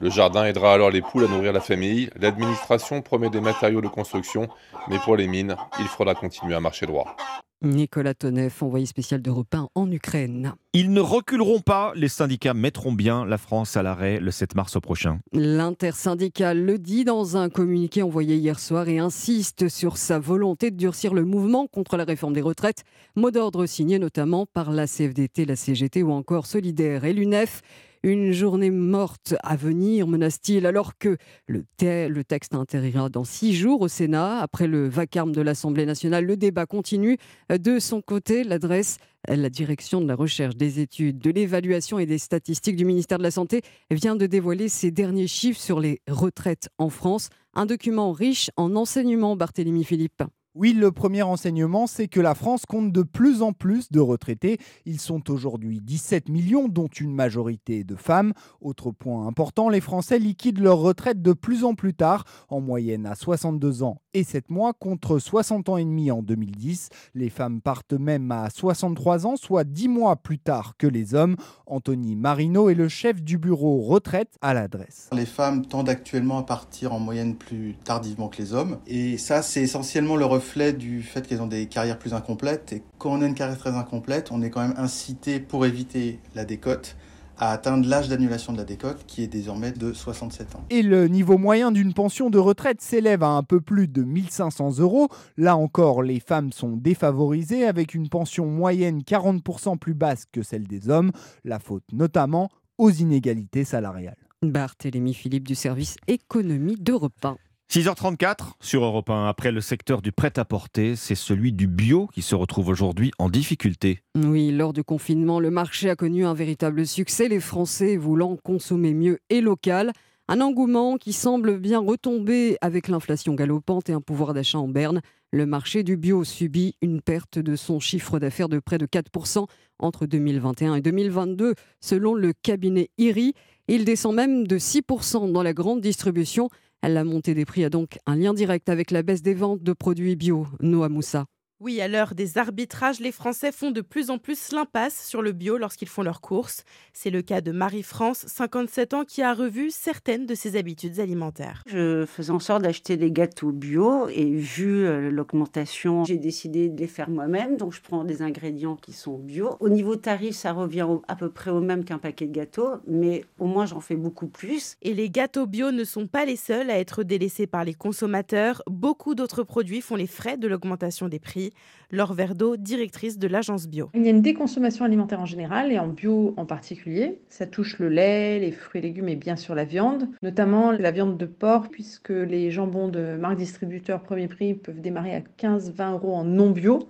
Le jardin aidera alors les poules à nourrir la famille. L'administration promet des matériaux de construction, mais pour les mines, il faudra continuer à marcher droit. Nicolas Tonev, envoyé spécial d'Europe 1 en Ukraine. Ils ne reculeront pas, les syndicats mettront bien la France à l'arrêt le 7 mars prochain. L'intersyndicale le dit dans un communiqué envoyé hier soir et insiste sur sa volonté de durcir le mouvement contre la réforme des retraites, mot d'ordre signé notamment par la CFDT, la CGT ou encore Solidaire et l'UNEF. Une journée morte à venir, menace-t-il, alors que le, texte intérira dans six jours au Sénat. Après le vacarme de l'Assemblée nationale, le débat continue. De son côté, l'adresse la direction de la recherche, des études, de l'évaluation et des statistiques du ministère de la Santé vient de dévoiler ses derniers chiffres sur les retraites en France. Un document riche en enseignements, Barthélémy Philippe. Oui, le premier enseignement, c'est que la France compte de plus en plus de retraités. Ils sont aujourd'hui 17 millions, dont une majorité de femmes. Autre point important, les Français liquident leur retraite de plus en plus tard, en moyenne à 62 ans et 7 mois, contre 60 ans et demi en 2010. Les femmes partent même à 63 ans, soit 10 mois plus tard que les hommes. Anthony Marino est le chef du bureau retraite à l'adresse. Les femmes tendent actuellement à partir en moyenne plus tardivement que les hommes. Et ça, c'est essentiellement le reflet du fait qu'elles ont des carrières plus incomplètes. Et quand on a une carrière très incomplète, on est quand même incité, pour éviter la décote, à atteindre l'âge d'annulation de la décote qui est désormais de 67 ans. Et le niveau moyen d'une pension de retraite s'élève à un peu plus de 1500 euros. Là encore, les femmes sont défavorisées avec une pension moyenne 40% plus basse que celle des hommes, la faute notamment aux inégalités salariales. Barthélémy Philippe du service économie d'Europe 1. 6h34 sur Europe 1. Après le secteur du prêt-à-porter, c'est celui du bio qui se retrouve aujourd'hui en difficulté. Oui, lors du confinement, le marché a connu un véritable succès, les Français voulant consommer mieux et local. Un engouement qui semble bien retomber avec l'inflation galopante et un pouvoir d'achat en berne. Le marché du bio subit une perte de son chiffre d'affaires de près de 4% entre 2021 et 2022, selon le cabinet IRI. Il descend même de 6% dans la grande distribution. La montée des prix a donc un lien direct avec la baisse des ventes de produits bio. Noah Moussa. Oui, à l'heure des arbitrages, les Français font de plus en plus l'impasse sur le bio lorsqu'ils font leurs courses. C'est le cas de Marie-France, 57 ans, qui a revu certaines de ses habitudes alimentaires. Je faisais en sorte d'acheter des gâteaux bio et vu euh, l'augmentation, j'ai décidé de les faire moi-même. Donc je prends des ingrédients qui sont bio. Au niveau tarif, ça revient à peu près au même qu'un paquet de gâteaux, mais au moins j'en fais beaucoup plus. Et les gâteaux bio ne sont pas les seuls à être délaissés par les consommateurs. Beaucoup d'autres produits font les frais de l'augmentation des prix. Laure Verdeau, directrice de l'agence bio. Il y a une déconsommation alimentaire en général et en bio en particulier. Ça touche le lait, les fruits et légumes et bien sûr la viande, notamment la viande de porc, puisque les jambons de marque distributeur premier prix peuvent démarrer à 15-20 euros en non bio.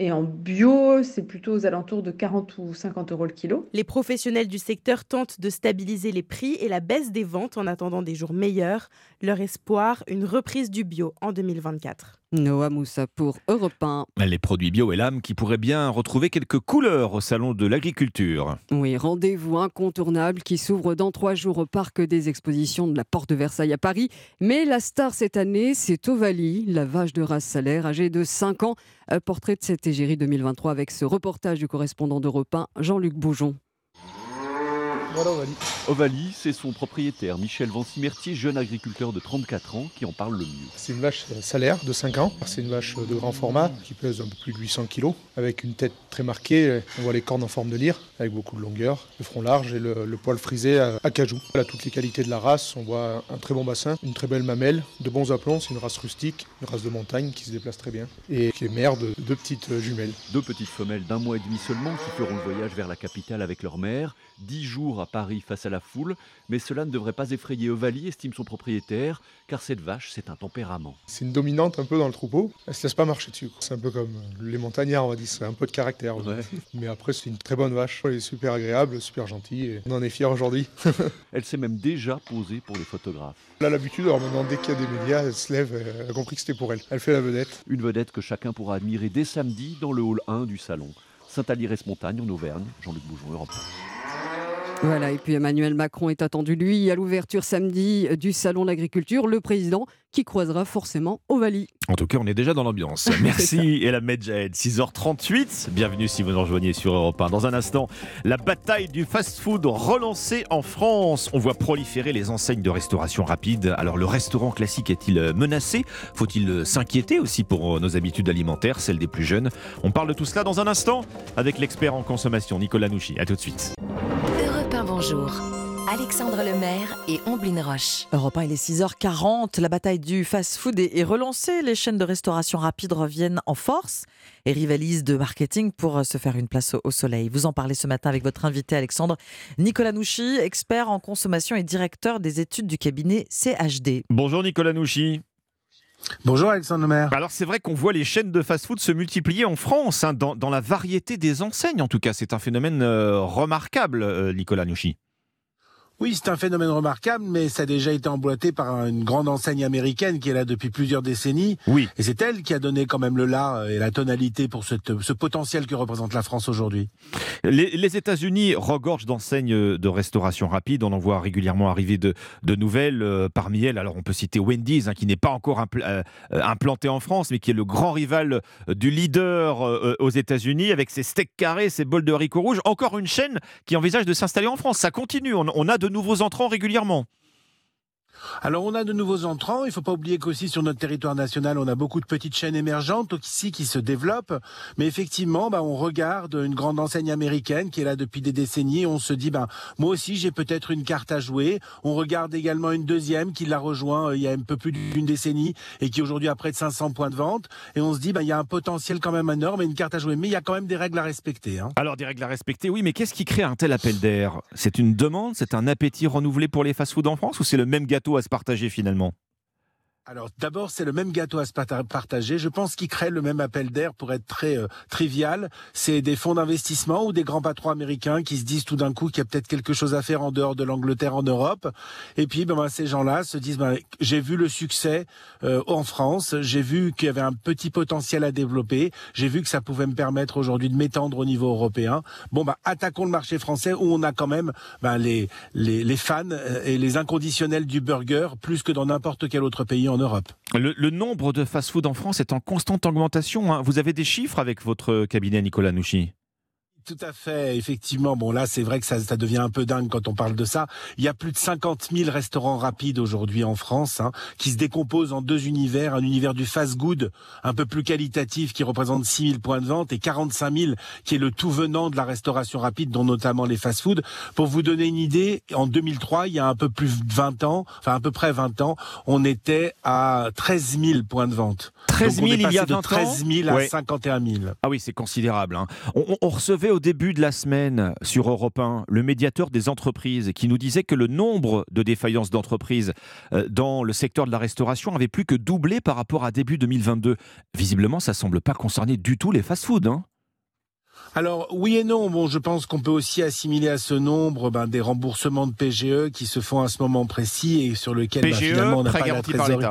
Et en bio, c'est plutôt aux alentours de 40 ou 50 euros le kilo. Les professionnels du secteur tentent de stabiliser les prix et la baisse des ventes en attendant des jours meilleurs. Leur espoir, une reprise du bio en 2024. Noah Moussa pour Europe 1. Les produits bio et l'âme qui pourraient bien retrouver quelques couleurs au Salon de l'Agriculture. Oui, rendez-vous incontournable qui s'ouvre dans trois jours au Parc des Expositions de la Porte de Versailles à Paris. Mais la star cette année, c'est Ovalie, la vache de race salaire, âgée de 5 ans. Portrait de cette égérie 2023 avec ce reportage du correspondant d'Europe 1, Jean-Luc Boujon. Voilà Ovalie. Ovalie, c'est son propriétaire, Michel Vancimertier, jeune agriculteur de 34 ans, qui en parle le mieux. C'est une vache salaire de 5 ans. C'est une vache de grand format qui pèse un peu plus de 800 kg, avec une tête très marquée. On voit les cornes en forme de lyre, avec beaucoup de longueur, le front large et le, le poil frisé à, à, cajou. Elle a toutes les qualités de la race. On voit un très bon bassin, une très belle mamelle, de bons aplombs. C'est une race rustique, une race de montagne qui se déplace très bien et qui est mère de deux petites jumelles. Deux petites femelles d'un mois et demi seulement qui feront le voyage vers la capitale avec leur mère. Dix jours après Paris face à la foule, mais cela ne devrait pas effrayer Ovalie, estime son propriétaire, car cette vache, c'est un tempérament. C'est une dominante un peu dans le troupeau. Elle se laisse pas marcher dessus. C'est un peu comme les montagnards, on va dire. C'est un peu de caractère. Mais après, c'est une très bonne vache. Elle est super agréable, super gentille. Et on en est fiers aujourd'hui. (laughs) elle s'est même déjà posée pour les photographes. Elle a l'habitude, alors maintenant, dès qu'il y a des médias, elle se lève. Elle a compris que c'était pour elle. Elle fait la vedette. Une vedette que chacun pourra admirer dès samedi dans le hall 1 du salon. Saint-Alirès-Montagne en Auvergne. Jean-Luc Boujon, Europe. Voilà, et puis Emmanuel Macron est attendu, lui, à l'ouverture samedi du Salon de l'Agriculture, le président qui croisera forcément Ovalie. En tout cas, on est déjà dans l'ambiance. (laughs) Merci et la Medjed, 6h38. Bienvenue si vous nous rejoignez sur Europe 1. Dans un instant, la bataille du fast-food relancée en France. On voit proliférer les enseignes de restauration rapide. Alors, le restaurant classique est-il menacé? Faut-il s'inquiéter aussi pour nos habitudes alimentaires, celles des plus jeunes? On parle de tout cela dans un instant avec l'expert en consommation, Nicolas Nouchi. A tout de suite. Europe 1, bonjour. Alexandre Lemaire et Omblin Roche. Europe 1, il est 6h40. La bataille du fast-food est relancée. Les chaînes de restauration rapide reviennent en force et rivalisent de marketing pour se faire une place au soleil. Vous en parlez ce matin avec votre invité Alexandre Nicolas Nouchi, expert en consommation et directeur des études du cabinet CHD. Bonjour Nicolas Nouchi. Bonjour Alexandre Lemaire. Alors c'est vrai qu'on voit les chaînes de fast-food se multiplier en France, hein, dans, dans, la variété des enseignes en tout cas. C'est un phénomène euh, remarquable, euh, Nicolas Nouchi. Oui, c'est un phénomène remarquable, mais ça a déjà été emboîté par une grande enseigne américaine qui est là depuis plusieurs décennies. Oui. Et c'est elle qui a donné quand même le là et la tonalité pour cette, ce potentiel que représente la France aujourd'hui. Les, les États-Unis regorgent d'enseignes de restauration rapide. On en voit régulièrement arriver de, de nouvelles. Euh, parmi elles, alors on peut citer Wendy's, hein, qui n'est pas encore impl euh, implanté en France, mais qui est le grand rival du leader euh, aux États-Unis, avec ses steaks carrés, ses bols de haricots rouges. Encore une chaîne qui envisage de s'installer en France. Ça continue. On, on a de nouveaux entrants régulièrement. Alors on a de nouveaux entrants, il ne faut pas oublier qu'aussi sur notre territoire national, on a beaucoup de petites chaînes émergentes ici qui se développent, mais effectivement, bah, on regarde une grande enseigne américaine qui est là depuis des décennies, on se dit, bah, moi aussi j'ai peut-être une carte à jouer, on regarde également une deuxième qui l'a rejoint euh, il y a un peu plus d'une décennie et qui aujourd'hui a près de 500 points de vente, et on se dit, bah, il y a un potentiel quand même énorme et une carte à jouer, mais il y a quand même des règles à respecter. Hein. Alors des règles à respecter, oui, mais qu'est-ce qui crée un tel appel d'air? C'est une demande, c'est un appétit renouvelé pour les fast-foods en France? Ou c'est le même gâteau à se partager finalement alors d'abord, c'est le même gâteau à se partager. Je pense qu'il crée le même appel d'air pour être très euh, trivial. C'est des fonds d'investissement ou des grands patrons américains qui se disent tout d'un coup qu'il y a peut-être quelque chose à faire en dehors de l'Angleterre, en Europe. Et puis ben, ben, ces gens-là se disent ben, j'ai vu le succès euh, en France, j'ai vu qu'il y avait un petit potentiel à développer, j'ai vu que ça pouvait me permettre aujourd'hui de m'étendre au niveau européen. Bon ben attaquons le marché français où on a quand même ben, les, les, les fans euh, et les inconditionnels du burger plus que dans n'importe quel autre pays Le nombre de fast-food en France est en constante augmentation. Hein. Vous avez des chiffres avec votre cabinet Nicolas Nouchi tout à fait, effectivement. Bon, là, c'est vrai que ça, ça, devient un peu dingue quand on parle de ça. Il y a plus de 50 000 restaurants rapides aujourd'hui en France, hein, qui se décomposent en deux univers. Un univers du fast-good, un peu plus qualitatif, qui représente 6 000 points de vente, et 45 000, qui est le tout venant de la restauration rapide, dont notamment les fast-food. Pour vous donner une idée, en 2003, il y a un peu plus de 20 ans, enfin à peu près 20 ans, on était à 13 000 points de vente. 13 000 il y a 20 ans 13 000 à ouais. 51 000. Ah oui, c'est considérable. Hein. On, on, recevait au début de la semaine sur Europe 1 le médiateur des entreprises qui nous disait que le nombre de défaillances d'entreprises dans le secteur de la restauration avait plus que doublé par rapport à début 2022. Visiblement, ça semble pas concerner du tout les fast-foods. Hein alors oui et non. Bon, je pense qu'on peut aussi assimiler à ce nombre ben, des remboursements de PGE qui se font à ce moment précis et sur lequel PGE, ben, finalement on n'a pas la trésorerie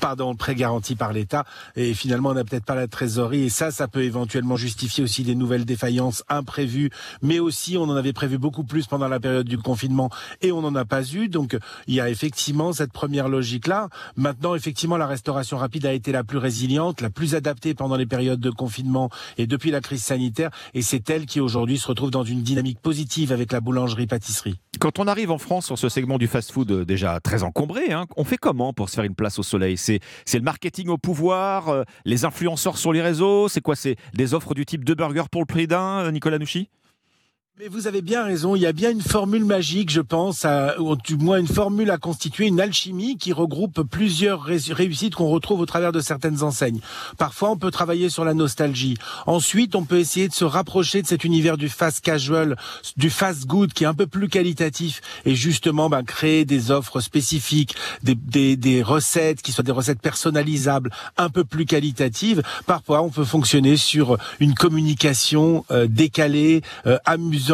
pardon, prêt garanti par l'État, et finalement on n'a peut-être pas la trésorerie, et ça, ça peut éventuellement justifier aussi des nouvelles défaillances imprévues, mais aussi on en avait prévu beaucoup plus pendant la période du confinement, et on n'en a pas eu, donc il y a effectivement cette première logique-là. Maintenant, effectivement, la restauration rapide a été la plus résiliente, la plus adaptée pendant les périodes de confinement et depuis la crise sanitaire, et c'est elle qui aujourd'hui se retrouve dans une dynamique positive avec la boulangerie-pâtisserie. Quand on arrive en France sur ce segment du fast-food déjà très encombré, hein, on fait comment pour se faire une place au soleil C'est le marketing au pouvoir, euh, les influenceurs sur les réseaux, c'est quoi C'est des offres du type de burger pour le prix d'un, Nicolas Nouchi Mais vous avez bien raison, il y a bien une formule magique, je pense, ou du moins une formule à constituer, une alchimie qui regroupe plusieurs réussites qu'on retrouve au travers de certaines enseignes. Parfois, on peut travailler sur la nostalgie. Ensuite, on peut essayer de se rapprocher de cet univers du fast casual, du fast good, qui est un peu plus qualitatif, et justement ben, créer des offres spécifiques, des, des, des recettes qui soient des recettes personnalisables, un peu plus qualitatives. Parfois, on peut fonctionner sur une communication euh, décalée, euh, amusante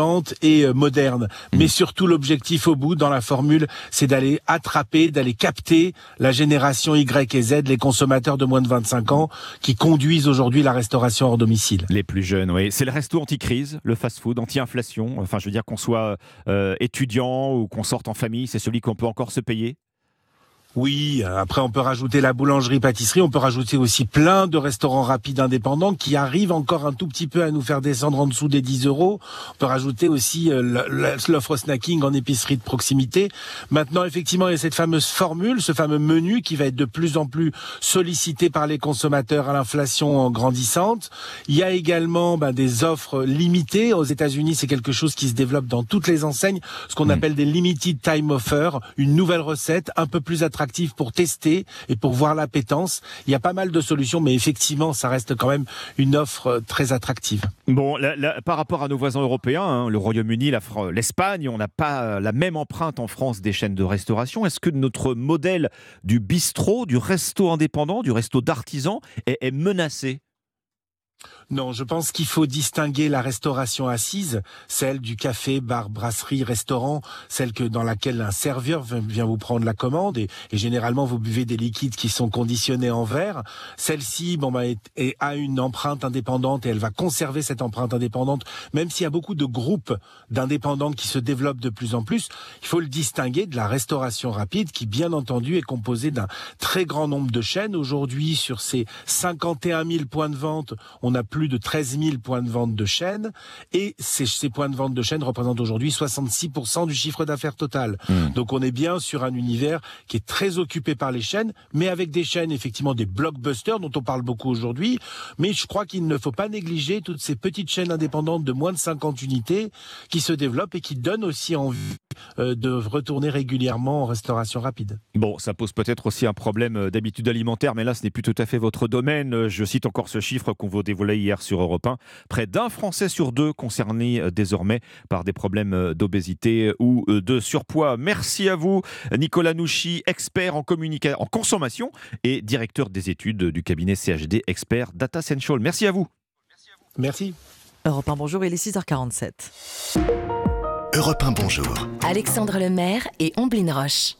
et euh, moderne. Mm. Mais surtout, l'objectif au bout, dans la formule, c'est d'aller attraper, d'aller capter la génération Y et Z, les consommateurs de moins de 25 ans, qui conduisent aujourd'hui la restauration hors domicile. Les plus jeunes, oui. C'est le resto anti-crise, le fast-food, anti-inflation. Enfin, je veux dire qu'on soit euh, étudiant ou qu'on sorte en famille, c'est celui qu'on peut encore se payer oui, après on peut rajouter la boulangerie-pâtisserie, on peut rajouter aussi plein de restaurants rapides indépendants qui arrivent encore un tout petit peu à nous faire descendre en dessous des 10 euros. On peut rajouter aussi euh, l'offre snacking en épicerie de proximité. Maintenant, effectivement, il y a cette fameuse formule, ce fameux menu qui va être de plus en plus sollicité par les consommateurs à l'inflation grandissante. Il y a également ben, des offres limitées. Aux États-Unis, c'est quelque chose qui se développe dans toutes les enseignes, ce qu'on mmh. appelle des limited time offers, une nouvelle recette un peu plus attractive pour tester et pour voir l'appétence. Il y a pas mal de solutions, mais effectivement, ça reste quand même une offre euh, très attractive. Bon, par rapport à nos voisins européens, hein, le Royaume-Uni, l'Espagne, on n'a pas la même empreinte en France des chaînes de restauration. Est-ce que notre modèle du bistrot, du resto indépendant, du resto d'artisan est menacé? Non, je pense qu'il faut distinguer la restauration assise, celle du café, bar, brasserie, restaurant, celle que dans laquelle un serveur vient vous prendre la commande et, généralement vous buvez des liquides qui sont conditionnés en verre. Celle-ci, bon bah, est, a une empreinte indépendante et elle va conserver cette empreinte indépendante, même s'il y a beaucoup de groupes d'indépendants qui se développent de plus en plus. Il faut le distinguer de la restauration rapide, qui bien entendu est composée d'un très grand nombre de chaînes. Aujourd'hui, sur ces 51 000 points de vente, on a plus de 13 000 points de vente de chaîne et ces, ces points de vente de chaîne représentent aujourd'hui 66% du chiffre d'affaires total. Hmm. Donc on est bien sur un univers qui est très occupé par les chaînes, mais avec des chaînes effectivement des blockbusters dont on parle beaucoup aujourd'hui. Mais je crois qu'il ne faut pas négliger toutes ces petites chaînes indépendantes de moins de 50 unités qui se développent et qui donnent aussi envie euh, de retourner régulièrement en restauration rapide. Bon, ça pose peut-être aussi un problème euh, d'habitude alimentaire, mais là ce n'est plus tout à fait votre domaine. Euh, je cite encore ce chiffre qu'on vous dévoilait hier sur Europe 1. Près d'un Français sur deux concerné euh, désormais par des problèmes euh, d'obésité ou euh, de surpoids. Merci à vous, Nicolas Nouchi, expert en, en consommation et directeur des études du cabinet CHD Expert Data Central. Merci à vous. Merci. Europe 1, bonjour, il est 6h47. Europe 1, bonjour. Alexandre Lemaire et Omblin Roche.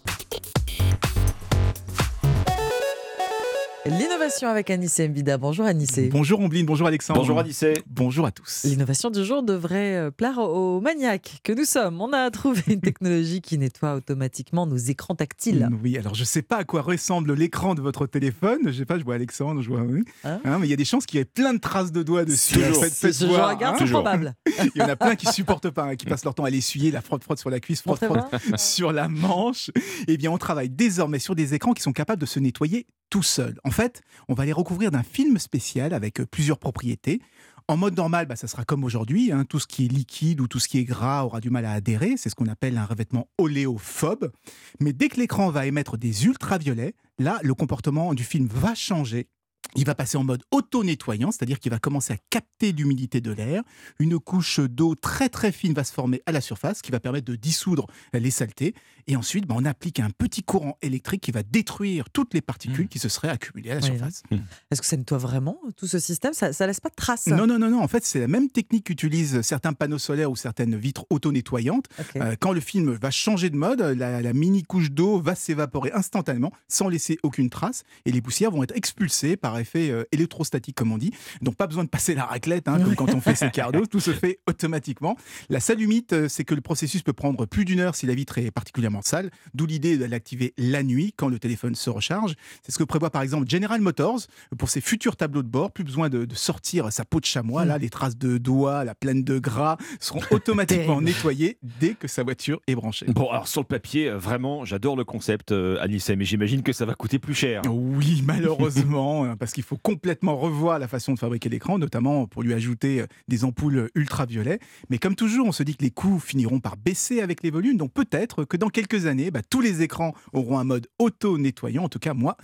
L'innovation avec Anissé Mbida. Bonjour Anissé. Bonjour Ombline, bonjour Alexandre. Bonjour Anissé. Bonjour à tous. L'innovation du jour devrait euh, plaire aux maniaques que nous sommes. On a trouvé une technologie qui nettoie automatiquement nos écrans tactiles. Oui, alors je ne sais pas à quoi ressemble l'écran de votre téléphone. Je ne sais pas, je vois Alexandre, je vois. Oui. Hein hein, mais il y a des chances qu'il y ait plein de traces de doigts dessus. Toujours. C'est ce genre regarde, c'est probable. (laughs) il y en a plein qui supportent pas, hein, qui passent leur temps à l'essuyer, la frotte frotte sur la cuisse, frotte frotte sur la manche. Eh bien, on travaille désormais sur des écrans qui sont capables de se nettoyer tout seul. En fait, on va les recouvrir d'un film spécial avec euh, plusieurs propriétés. En mode normal, bah, ça sera comme aujourd'hui. Hein. tout ce qui est liquide ou tout ce qui est gras aura du mal à adhérer. C'est ce qu'on appelle un revêtement oléophobe. Mais dès que l'écran va émettre des ultraviolets, là, le comportement du film va changer il va passer en mode auto-nettoyant, c'est-à-dire qu'il va commencer à capter l'humidité de l'air. Une couche d'eau très très fine va se former à la surface qui va permettre de dissoudre les saletés. Et ensuite, bah, on applique un petit courant électrique qui va détruire toutes les particules mmh. qui se seraient accumulées à la surface. Mmh. Est-ce que ça nettoie vraiment tout ce système? Ça ne laisse pas de traces? Non, non, non, non. En fait, c'est la même technique qu'utilisent certains panneaux solaires ou certaines vitres auto-nettoyantes. Euh, quand le film va changer de mode, la, la mini couche d'eau va s'évaporer instantanément sans laisser aucune trace et les poussières vont être expulsées par effet euh, électrostatique, comme on dit. Donc, pas besoin de passer la raclette, hein, (laughs) comme quand on fait ses cardos. Tout se fait automatiquement. La seule limite, euh, c'est que le processus peut prendre plus d'une heure si la vitre est particulièrement sale. D'où l'idée de l'activer la nuit quand le téléphone se recharge. C'est ce que prévoit par exemple General Motors pour ses futurs tableaux de bord. Plus besoin de, sortir sa peau de chamois. Là, les traces de doigts, la plaine de gras seront automatiquement (laughs) (laughs) nettoyées dès que sa voiture est branchée. Bon, alors sur le papier, euh, vraiment, j'adore le concept, Alice, mais j'imagine que ça va coûter plus cher. Oui, malheureusement, parce pense qu'il faut complètement revoir la façon de fabriquer l'écran, notamment pour lui ajouter euh, des ampoules ultraviolets. Mais comme toujours, on se dit que les coûts finiront par baisser avec les volumes, donc peut-être que dans quelques années, bah, tous les écrans auront un mode auto-nettoyant. En tout cas, moi,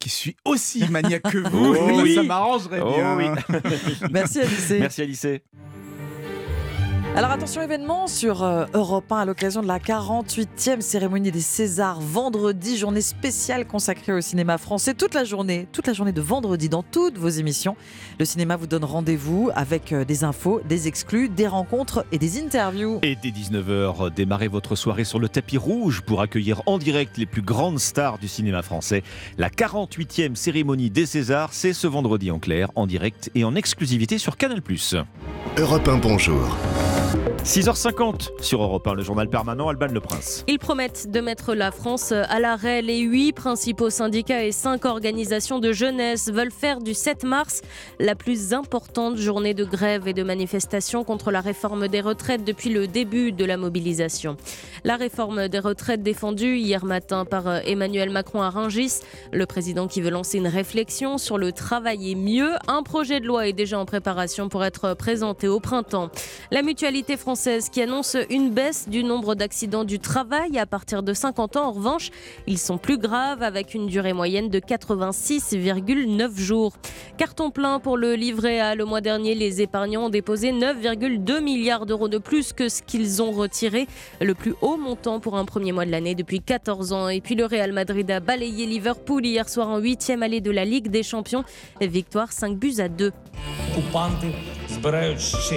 qui suis aussi maniaque que vous, (laughs) Oh (laughs) oui. ça m'arrangerait Oh bien. oui. (laughs) Merci Alice. Merci Alice. Alors attention événement sur euh, Europe 1 à l'occasion de la 48e cérémonie des Césars vendredi, journée spéciale consacrée au cinéma français toute la journée, toute la journée de vendredi dans toutes vos émissions. Le cinéma vous donne rendez-vous avec euh, des infos, des exclus, des rencontres et des interviews. Et dès 19h, démarrez votre soirée sur le tapis rouge pour accueillir en direct les plus grandes stars du cinéma français. La 48e cérémonie des Césars, c'est ce vendredi en clair, en direct et en exclusivité sur Canal+. Europe 1, bonjour. 6h50 sur Europe 1, le journal permanent Alban Le Prince. Ils promettent de mettre la France à l'arrêt. Les huit principaux syndicats et cinq organisations de jeunesse veulent faire du 7 mars la plus importante journée de grève et de manifestation contre la réforme des retraites depuis le début de la mobilisation. La réforme des retraites défendue hier matin par Emmanuel Macron à Rungis, le président qui veut lancer une réflexion sur le travailler mieux. Un projet de loi est déjà en préparation pour être présenté au printemps. La mutualité française qui annonce une baisse du nombre d'accidents du travail à partir de 50 ans. En revanche, ils sont plus graves avec une durée moyenne de 86,9 jours. Carton plein pour le livret A. Le mois dernier, les épargnants ont déposé 9,2 milliards d'euros de plus que ce qu'ils ont retiré. Le plus haut montant pour un premier mois de l'année depuis 14 ans. Et puis le Real Madrid a balayé Liverpool hier soir en huitième allée de la Ligue des Champions. Victoire 5 buts à 2.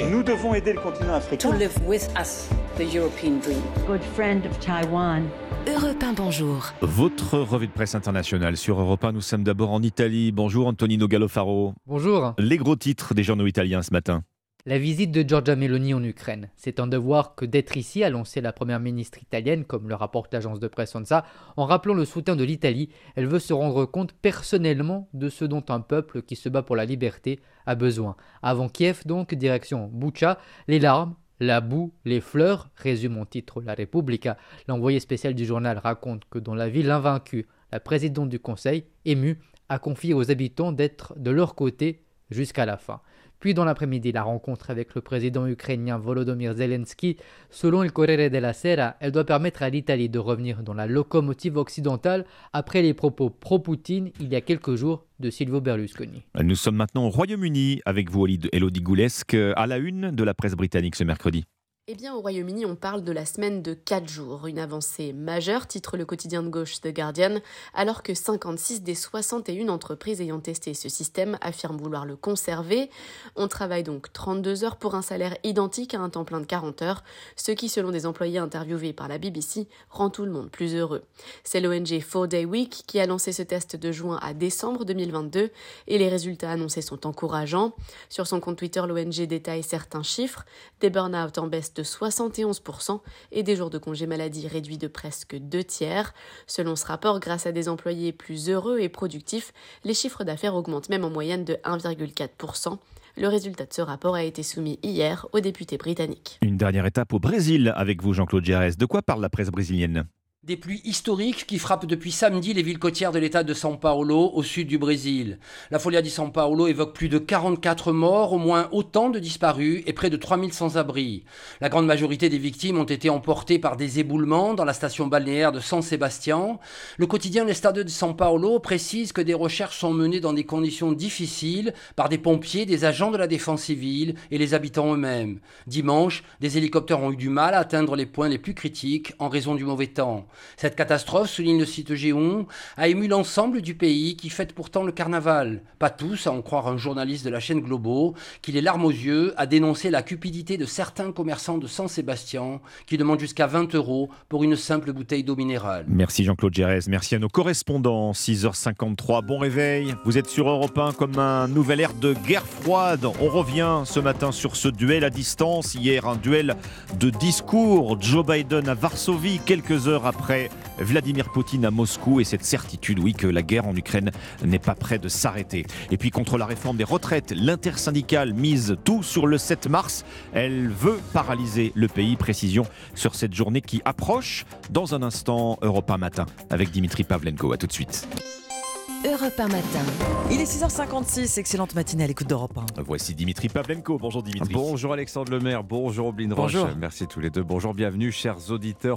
Nous devons aider le continent africain. to live with us the European dream. Good friend of Taiwan. Europe 1, bonjour. Votre revue de presse internationale sur Europe 1, nous sommes d'abord en Italie. Bonjour Antonino Gallofaro. Bonjour. Les gros titres des journaux italiens ce matin. La visite de Giorgia Meloni en Ukraine. C'est un devoir que d'être ici, a lancé la première ministre italienne, comme le rapporte l'agence de presse ANSA, en rappelant le soutien de l'Italie. Elle veut se rendre compte personnellement de ce dont un peuple qui se bat pour la liberté a besoin. Avant Kiev, donc, direction Bucha, les larmes, la boue, les fleurs, résume en titre La Repubblica. L'envoyé spécial du journal raconte que dans la ville invaincue, la présidente du conseil, émue, a confié aux habitants d'être de leur côté jusqu'à la fin. Puis dans l'après-midi, la rencontre avec le président ukrainien Volodymyr Zelensky. Selon le Corriere della Sera, elle doit permettre à l'Italie de revenir dans la locomotive occidentale après les propos pro-Poutine il y a quelques jours de Silvio Berlusconi. Nous sommes maintenant au Royaume-Uni avec vous, Elodie Goulesque, à la une de la presse britannique ce mercredi. Eh bien, au Royaume-Uni, on parle de la semaine de 4 jours, une avancée majeure, titre le quotidien de gauche The Guardian, alors que 56 des 61 entreprises ayant testé ce système affirment vouloir le conserver. On travaille donc 32 heures pour un salaire identique à un temps plein de 40 heures, ce qui, selon des employés interviewés par la BBC, rend tout le monde plus heureux. C'est l'ONG 4 Day Week qui a lancé ce test de juin à décembre 2022 et les résultats annoncés sont encourageants. Sur son compte Twitter, l'ONG détaille certains chiffres, des burn-out en baisse de 71% et des jours de congé maladie réduits de presque deux tiers. Selon ce rapport, grâce à des employés plus heureux et productifs, les chiffres d'affaires augmentent même en moyenne de 1,4%. Le résultat de ce rapport a été soumis hier aux députés britanniques. Une dernière étape au Brésil avec vous, Jean-Claude Gérès. De quoi parle la presse brésilienne? Des pluies historiques qui frappent depuis samedi les villes côtières de l'état de São Paulo, au sud du Brésil. La Folia di São Paulo évoque plus de 44 morts, au moins autant de disparus et près de 3000 sans-abri. La grande majorité des victimes ont été emportées par des éboulements dans la station balnéaire de San Sébastien. Le quotidien L'Estado de São Paulo précise que des recherches sont menées dans des conditions difficiles par des pompiers, des agents de la défense civile et les habitants eux-mêmes. Dimanche, des hélicoptères ont eu du mal à atteindre les points les plus critiques en raison du mauvais temps. Cette catastrophe, souligne le site Géon, a ému l'ensemble du pays qui fête pourtant le carnaval. Pas tous, à en croire un journaliste de la chaîne Globo, qui les larmes aux yeux a dénoncé la cupidité de certains commerçants de San Sébastien qui demandent jusqu'à 20 euros pour une simple bouteille d'eau minérale. Merci Jean-Claude Gérès, merci à nos correspondants. 6h53, bon réveil. Vous êtes sur Europe 1 comme un nouvel air de guerre froide. On revient ce matin sur ce duel à distance. Hier, un duel de discours. Joe Biden à Varsovie, quelques heures après Vladimir Poutine à Moscou et cette certitude, oui, que la guerre en Ukraine n'est pas près de s'arrêter. Et puis contre la réforme des retraites, l'intersyndicale mise tout sur le 7 mars. Elle veut paralyser le pays. Précision sur cette journée qui approche dans un instant Europe 1 matin avec Dimitri Pavlenko. À tout de suite. Europe 1 matin. Il est 6h56, excellente matinée à l'écoute d'Europe 1. Voici Dimitri Pavlenko. Bonjour Dimitri. Bonjour Alexandre Lemaire, bonjour Oblin Roche. Bonjour. Merci tous les deux. Bonjour, bienvenue chers auditeurs.